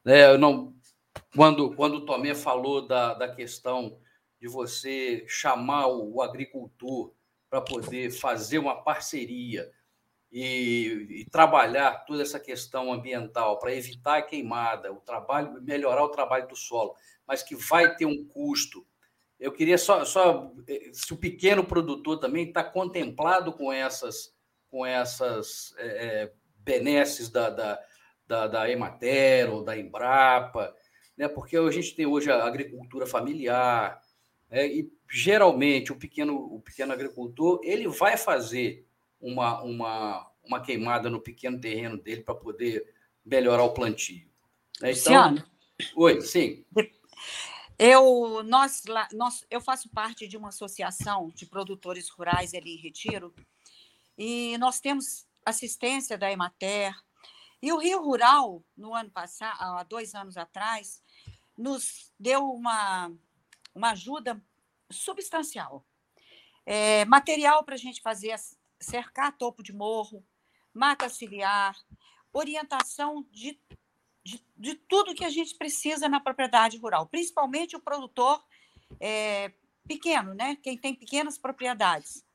Né? Eu não, quando, quando o Tomé falou da, da questão de você chamar o, o agricultor para poder fazer uma parceria e, e, trabalhar toda essa questão ambiental para evitar a queimada, o trabalho, melhorar o trabalho do solo, mas que vai ter um custo. Eu queria só, só se o pequeno produtor também está contemplado com essas, com essas é, benesses da, da, da, da Emater ou da Embrapa, né? porque a gente tem hoje a agricultura familiar, né? e geralmente o pequeno, o pequeno agricultor ele vai fazer uma, uma, uma queimada no pequeno terreno dele para poder melhorar o plantio.
Né? Então, Luciano.
Oi, sim.
Eu, nós, nós, eu faço parte de uma associação de produtores rurais ali em Retiro, e nós temos assistência da Emater. E o Rio Rural, no ano passado, há dois anos atrás, nos deu uma, uma ajuda substancial. É, material para a gente fazer cercar topo de morro, mata ciliar, orientação de, de, de, tudo que a gente precisa na propriedade rural, principalmente o produtor é, pequeno, né? quem tem pequenas propriedades.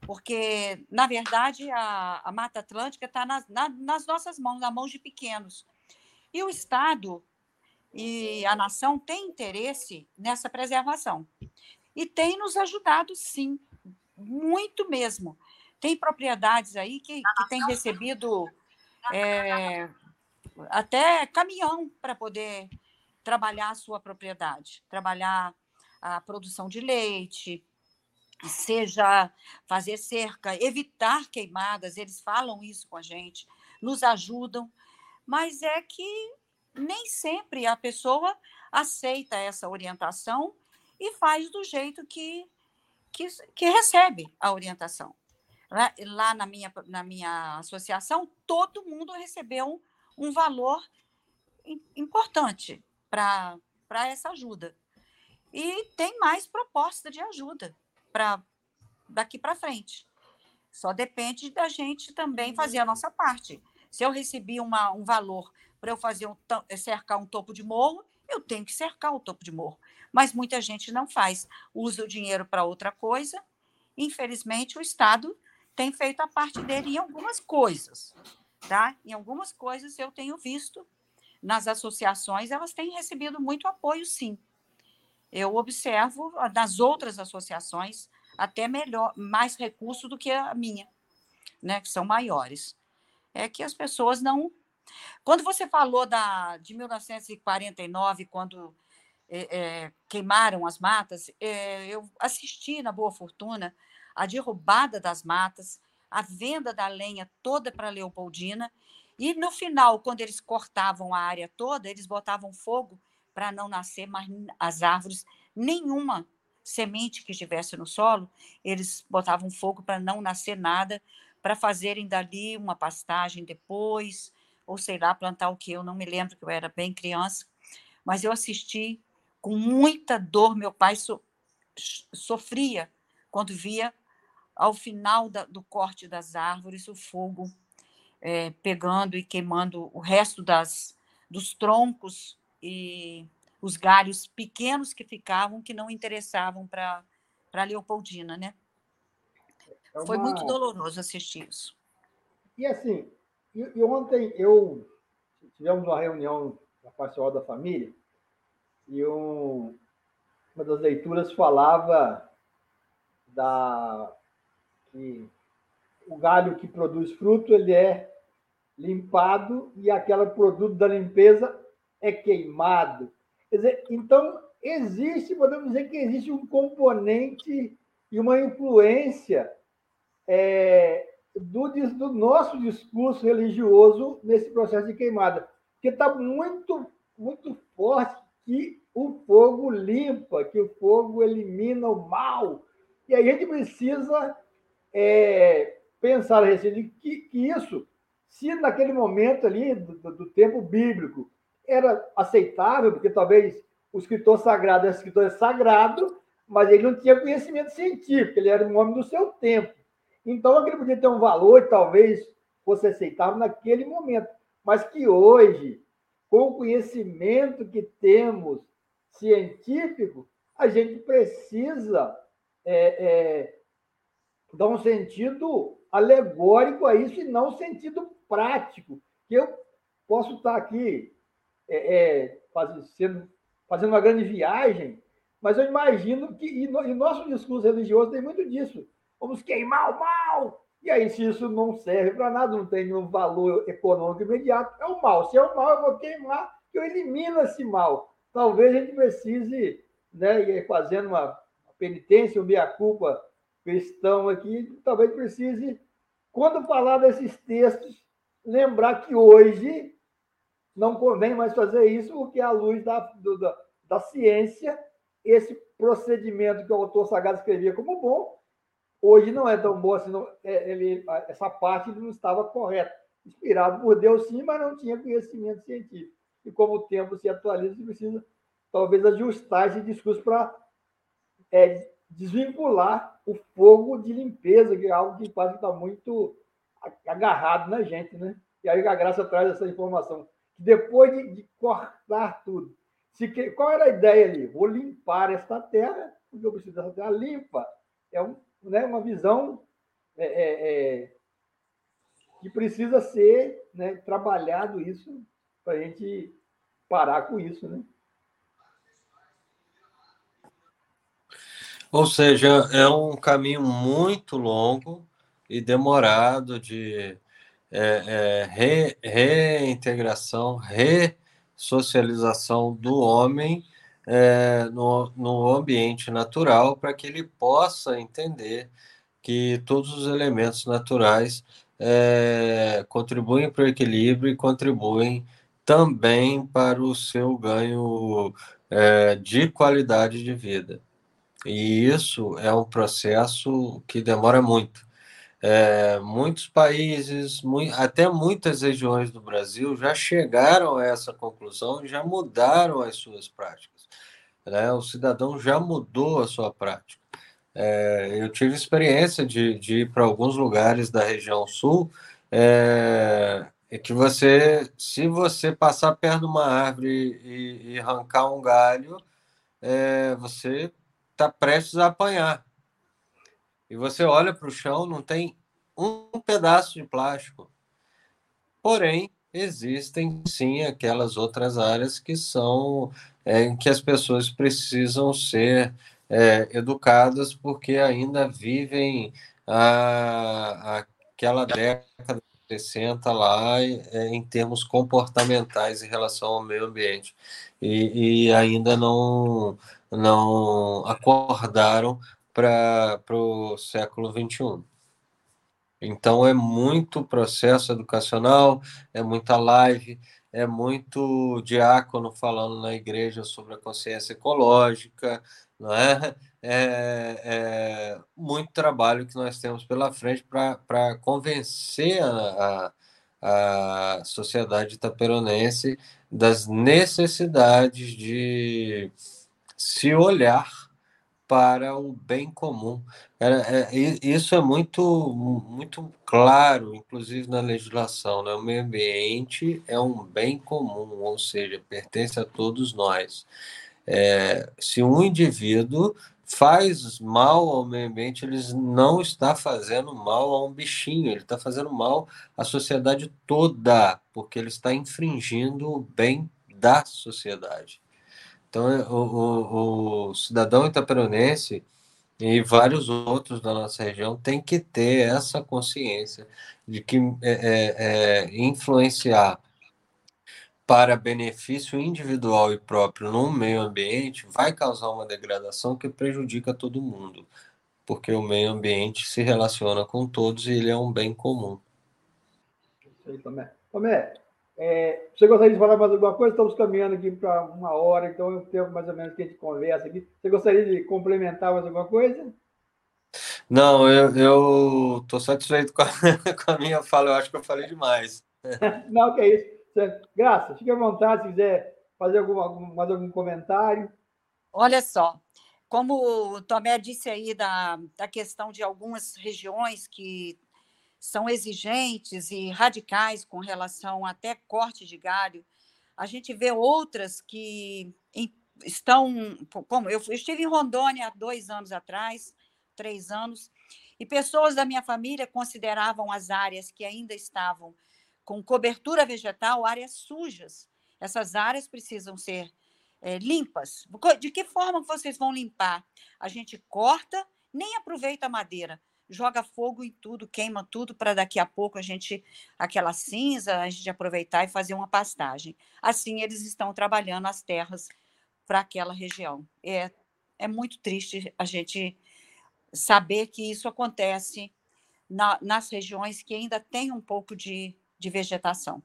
Porque, na verdade, a, a Mata Atlântica está nas, na, nas nossas mãos, nas mãos de pequenos. E o Estado e a nação têm interesse nessa preservação. E tem nos ajudado, sim, muito mesmo. Tem propriedades aí que, que têm recebido é, até caminhão para poder trabalhar a sua propriedade, trabalhar a produção de leite, seja fazer cerca, evitar queimadas, eles falam isso com a gente, nos ajudam, mas é que nem sempre a pessoa aceita essa orientação e faz do jeito que, que, que recebe a orientação. Lá na minha, na minha associação, todo mundo recebeu um, valor importante para essa ajuda. E tem mais proposta de ajuda para daqui para frente. Só depende da gente também fazer a nossa parte. Se eu recebi uma, um valor para eu fazer um, cercar um topo de morro, eu tenho que cercar o topo de morro. Mas muita gente não faz, usa o dinheiro para outra coisa. Infelizmente, o Estado tem feito a parte dele em algumas coisas, tá? Em algumas coisas eu tenho visto nas associações, elas têm recebido muito apoio, sim. Eu observo nas outras associações até melhor, mais recurso do que a minha, né? Que são maiores. É que as pessoas não. Quando você falou da de 1949, quando é, é, queimaram as matas, é, eu assisti na Boa Fortuna a derrubada das matas, a venda da lenha toda para Leopoldina, e no final, quando eles cortavam a área toda, eles botavam fogo para não nascer mais as árvores, nenhuma semente que estivesse no solo, eles botavam fogo para não nascer nada, para fazerem dali uma pastagem depois, ou sei lá, plantar o que, eu não me lembro, que eu era bem criança, mas eu assisti com muita dor, meu pai so, sofria quando via, ao final da, do corte das árvores, o fogo é, pegando e queimando o resto das, dos troncos e os galhos pequenos que ficavam, que não interessavam para a Leopoldina, né? É uma... Foi muito doloroso assistir isso.
E assim, e, e ontem eu tivemos uma reunião da pastoral da família e um, uma das leituras falava da que o galho que produz fruto ele é limpado e aquele produto da limpeza é queimado. Quer dizer, então existe, podemos dizer que existe um componente e uma influência é, do, do nosso discurso religioso nesse processo de queimada, porque está muito, muito forte que o fogo limpa, que o fogo elimina o mal. E a gente precisa é, pensar a respeito que, que, isso, se naquele momento ali do, do, tempo bíblico era aceitável, porque talvez o escritor sagrado era escritor sagrado, mas ele não tinha conhecimento científico, ele era um homem do seu tempo. Então, aquilo podia ter um valor e talvez fosse aceitável naquele momento, mas que hoje, com o conhecimento que temos científico, a gente precisa é, é, dar um sentido alegórico a isso e não um sentido prático. Que eu posso estar aqui é, é fazendo, fazendo uma grande viagem, mas eu imagino que, e, no, e nosso discurso religioso tem muito disso vamos queimar o mal. E aí, se isso não serve para nada, não tem nenhum valor econômico imediato, é o mal. Se é o mal, eu vou queimar, que eu elimino esse mal. Talvez a gente precise, né, fazendo uma penitência, uma meia-culpa cristão aqui, talvez precise, quando falar desses textos, lembrar que hoje não convém mais fazer isso, porque à luz da, do, da, da ciência, esse procedimento que o autor sagrado escrevia como bom, Hoje não é tão boa assim, não, é, ele, essa parte não estava correta. Inspirado por Deus, sim, mas não tinha conhecimento científico. E como o tempo se atualiza, precisa talvez ajustar esse discurso para é, desvincular o fogo de limpeza, que é algo que quase está muito agarrado na gente, né? E aí a graça traz essa informação. Que depois de, de cortar tudo, se, qual era a ideia ali? Vou limpar esta terra, porque eu preciso dessa terra limpa. É um né, uma visão é, é, é, que precisa ser né, trabalhado isso para a gente parar com isso, né?
Ou seja, é um caminho muito longo e demorado de é, é, re, reintegração, ressocialização do homem é, no, no ambiente natural para que ele possa entender que todos os elementos naturais é, contribuem para o equilíbrio e contribuem também para o seu ganho é, de qualidade de vida. E isso é um processo que demora muito. É, muitos países, muito, até muitas regiões do Brasil já chegaram a essa conclusão e já mudaram as suas práticas né? o cidadão já mudou a sua prática. É, eu tive experiência de, de ir para alguns lugares da região sul, é, que você, se você passar perto de uma árvore e, e arrancar um galho, é, você está prestes a apanhar. E você olha para o chão, não tem um pedaço de plástico. Porém, existem sim aquelas outras áreas que são é, em que as pessoas precisam ser é, educadas porque ainda vivem a, aquela década de 60 lá é, em termos comportamentais em relação ao meio ambiente e, e ainda não, não acordaram para o século 21. Então, é muito processo educacional, é muita live, é muito diácono falando na igreja sobre a consciência ecológica, não é? É, é muito trabalho que nós temos pela frente para convencer a, a, a sociedade itaperonense das necessidades de, se olhar para o bem comum. É, isso é muito, muito claro, inclusive na legislação. Né? O meio ambiente é um bem comum, ou seja, pertence a todos nós. É, se um indivíduo faz mal ao meio ambiente, ele não está fazendo mal a um bichinho, ele está fazendo mal à sociedade toda, porque ele está infringindo o bem da sociedade. Então, é, o, o, o cidadão itaperonense e vários outros da nossa região têm que ter essa consciência de que é, é, é, influenciar para benefício individual e próprio no meio ambiente vai causar uma degradação que prejudica todo mundo, porque o meio ambiente se relaciona com todos e ele é um bem comum.
Tomé. Tomé, é, você gostaria de falar mais alguma coisa? Estamos caminhando aqui para uma hora, então é o tempo mais ou menos que a gente conversa aqui. Você gostaria de complementar mais alguma coisa?
Não, eu estou satisfeito com a, com a, minha fala, eu acho que eu falei demais.
Não, que é isso. Graça, fique à vontade se quiser fazer algum, mais algum comentário.
Olha só, como o Tomé disse aí da, da questão de algumas regiões que são exigentes e radicais com relação até corte de galho. A gente vê outras que estão. Como eu estive em Rondônia há dois anos atrás, três anos, e pessoas da minha família consideravam as áreas que ainda estavam com cobertura vegetal áreas sujas. Essas áreas precisam ser é, limpas. De que forma vocês vão limpar? A gente corta, nem aproveita a madeira joga fogo em tudo, queima tudo para daqui a pouco a gente, aquela cinza, a gente aproveitar e fazer uma pastagem. Assim, eles estão trabalhando as terras para aquela região. É, é muito triste a gente saber que isso acontece na, nas regiões que ainda tem um pouco de, de vegetação.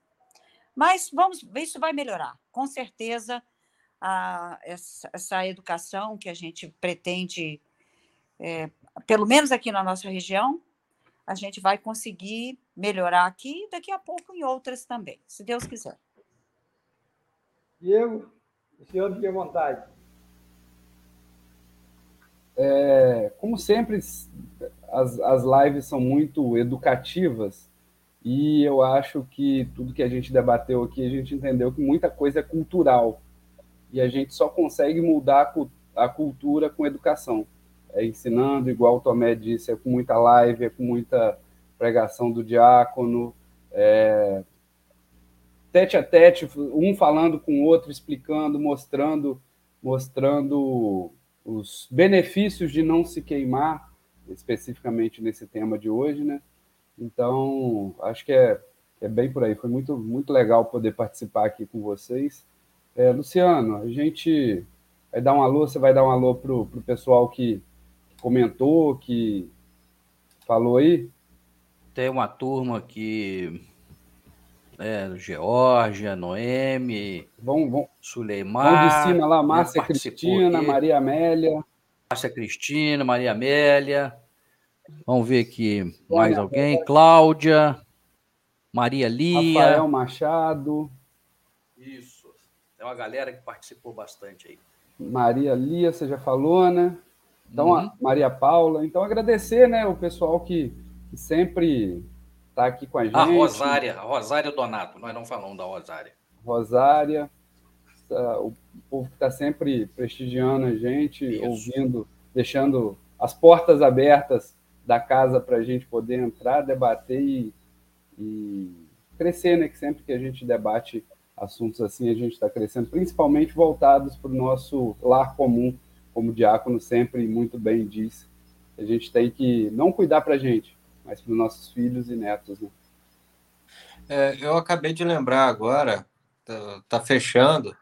Mas vamos, isso vai melhorar. Com certeza, a, essa, essa educação que a gente pretende é, pelo menos aqui na nossa região, a gente vai conseguir melhorar aqui e daqui a pouco em outras também, se Deus quiser.
Diego, o senhor fique à vontade.
É, como sempre, as, as lives são muito educativas e eu acho que tudo que a gente debateu aqui, a gente entendeu que muita coisa é cultural e a gente só consegue mudar a cultura com educação é, ensinando, igual o Tomé disse, é com muita live, é com muita pregação do diácono, é, tete a tete, um falando com o outro, explicando, mostrando, mostrando os benefícios de não se queimar, especificamente nesse tema de hoje, né? Então, acho que é, é bem por aí. Foi muito, muito legal poder participar aqui com vocês. É, Luciano, a gente vai dar um alô, você vai dar um alô para o pessoal que comentou, que falou aí?
Tem uma turma que é, Georgia, Noemi,
vão, vão,
Suleimar.
Vão de cima lá, Márcia Cristina, aqui. Maria Amélia.
Márcia Cristina, Maria Amélia. Vamos ver aqui mais alguém. Cláudia, Maria Lia.
Rafael Machado.
Isso. Tem uma galera que participou bastante aí.
Maria Lia, você já falou, né? Então, uhum. a Maria Paula. Então, agradecer né, o pessoal que, que sempre está aqui com a gente.
A Rosária, a Rosária Donato, nós não falamos da Rosária.
Rosária, o povo que está sempre prestigiando a gente, Isso. ouvindo, deixando as portas abertas da casa para a gente poder entrar, debater e, e crescer, né? Que sempre que a gente debate assuntos assim, a gente está crescendo, principalmente voltados para o nosso lar comum, como o Diácono sempre muito bem diz, a gente tem que não cuidar para a gente, mas para os nossos filhos e netos. Né?
É, eu acabei de lembrar agora, tá, tá, fechando,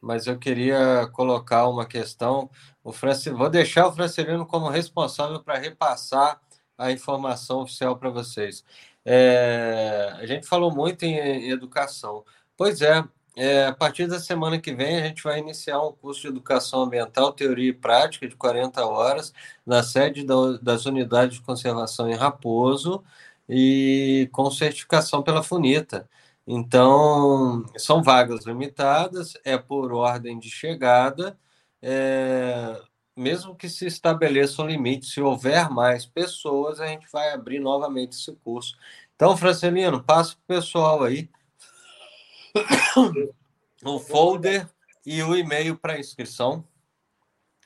mas eu queria colocar uma questão. O Francis, vou deixar o Francelino como responsável para repassar a informação oficial para vocês. É, a gente falou muito em, em educação. Pois é, é, a partir da semana que vem, a gente vai iniciar um curso de educação ambiental, teoria e prática de 40 horas, na sede da, das unidades de conservação em Raposo e com certificação pela FUNITA. Então, são vagas limitadas, é por ordem de chegada. é, mesmo que se estabeleça um limite, se houver mais pessoas, a gente vai abrir novamente esse curso. Então, Francelino, passa para o pessoal aí o folder e o e-mail para inscrição.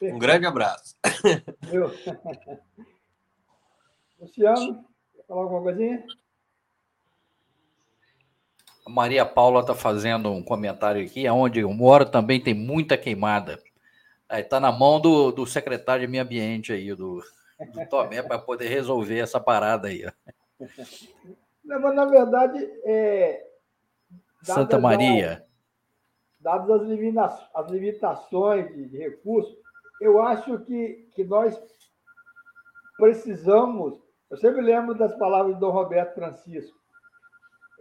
Um grande abraço.
Luciano, quer falar alguma coisinha?
A Maria Paula está fazendo um comentário aqui, onde eu moro também tem muita queimada. Aí está na mão do, do secretário de meio ambiente aí, do, do Tomé, para poder resolver essa parada aí.
Não, mas, na verdade, é,
Santa Maria.
dadas as, limita as limitações de, de recursos, eu acho que, que nós precisamos. Eu sempre lembro das palavras do Dom Roberto Francisco.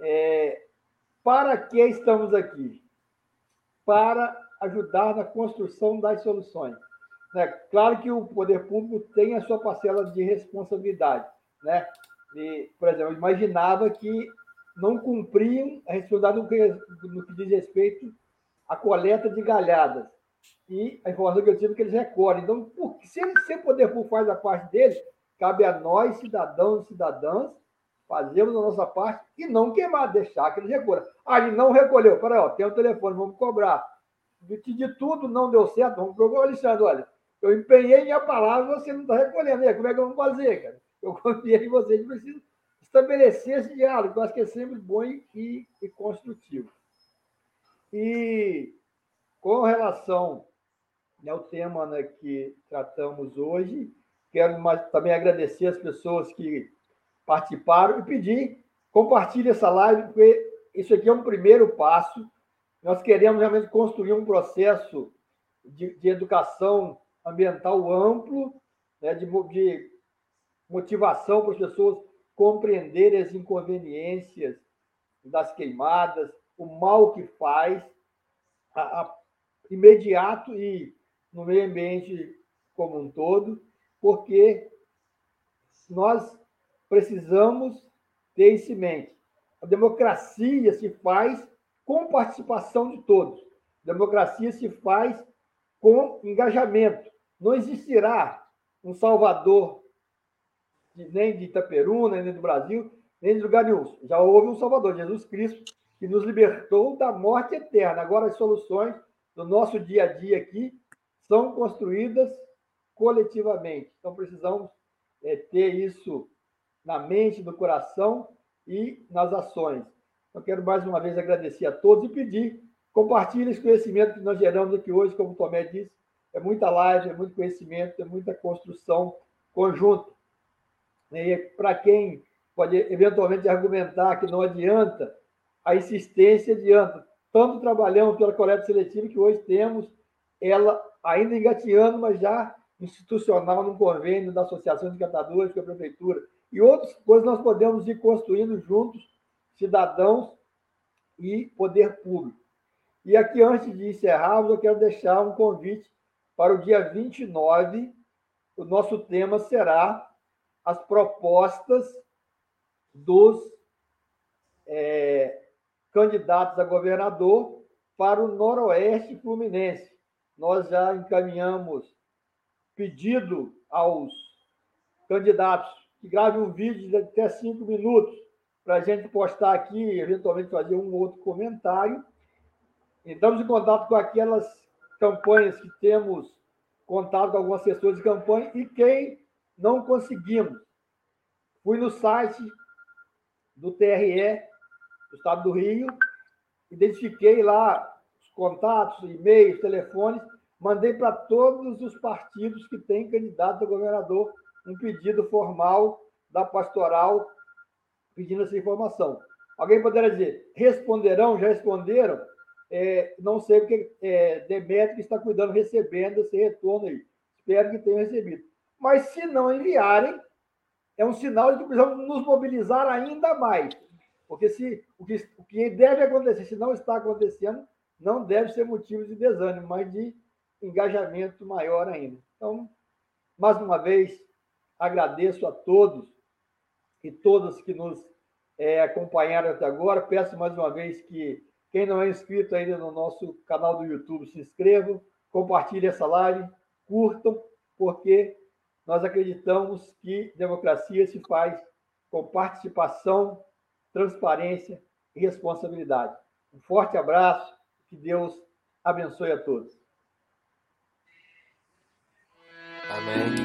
É, para que estamos aqui? Para ajudar na construção das soluções. Né? Claro que o poder público tem a sua parcela de responsabilidade. Né? E, por exemplo, eu imaginava que não cumpriam a responsabilidade no que, diz respeito à coleta de galhadas. E a informação que eu tive é que eles recolhem. Então, se, ele, se o poder público faz a parte dele, cabe a nós, cidadãos e cidadãs, fazermos a nossa parte e não queimar, deixar que eles recolham. Ah, ele não recolheu. Peraí, ó, tem o um telefone, vamos cobrar. De, de tudo não deu certo, vamos procurar. Alexandre, olha, eu empenhei minha palavra, você não está recolhendo. Como é que eu vou fazer, cara? Eu confiei em você, a gente precisa estabelecer esse diálogo, eu acho que é sempre bom e, e construtivo. E com relação ao tema né, que tratamos hoje, quero mais, também agradecer as pessoas que participaram e pedir, compartilhe essa live, porque isso aqui é um primeiro passo. Nós queremos realmente construir um processo de, de educação ambiental amplo, né, de, de motivação para as pessoas compreenderem as inconveniências das queimadas, o mal que faz, a, a, imediato e no meio ambiente como um todo, porque nós precisamos ter isso em mente. A democracia se faz com participação de todos. A democracia se faz com engajamento. Não existirá um Salvador nem de Itaperuna, nem do Brasil, nem de lugar nenhum. Já houve um Salvador, Jesus Cristo, que nos libertou da morte eterna. Agora, as soluções do nosso dia a dia aqui são construídas coletivamente. Então, precisamos é, ter isso na mente, no coração e nas ações. Eu quero mais uma vez agradecer a todos e pedir, compartilhe esse conhecimento que nós geramos aqui hoje, como o Tomé disse, é muita live, é muito conhecimento, é muita construção conjunta. E para quem pode eventualmente argumentar que não adianta, a insistência adianta. Tanto trabalhamos pela coleta seletiva que hoje temos ela ainda engateando, mas já institucional num convênio da Associação de Catadores com a Prefeitura. E outras coisas nós podemos ir construindo juntos, cidadãos e poder público. E aqui, antes de encerrarmos, eu quero deixar um convite para o dia 29. O nosso tema será as propostas dos é, candidatos a governador para o Noroeste Fluminense. Nós já encaminhamos pedido aos candidatos que gravem um vídeo de até cinco minutos para a gente postar aqui, eventualmente fazer um outro comentário. Estamos em contato com aquelas campanhas que temos contato com alguns assessores de campanha e quem não conseguimos. Fui no site do TRE, do Estado do Rio, identifiquei lá os contatos, e-mails, telefones, mandei para todos os partidos que têm candidato a governador um pedido formal da pastoral pedindo essa informação. Alguém poderá dizer, responderão, já responderam? É, não sei porque é, Demetrio está cuidando, recebendo esse retorno aí. Espero que tenham recebido. Mas se não enviarem, é um sinal de que precisamos nos mobilizar ainda mais. Porque se o que, o que deve acontecer, se não está acontecendo, não deve ser motivo de desânimo, mas de engajamento maior ainda. Então, mais uma vez, agradeço a todos e todas que nos é, acompanharam até agora. Peço mais uma vez que quem não é inscrito ainda no nosso canal do YouTube se inscreva, compartilhem essa live, curtam, porque nós acreditamos que democracia se faz com participação, transparência e responsabilidade. Um forte abraço, que Deus abençoe a todos.
Amém.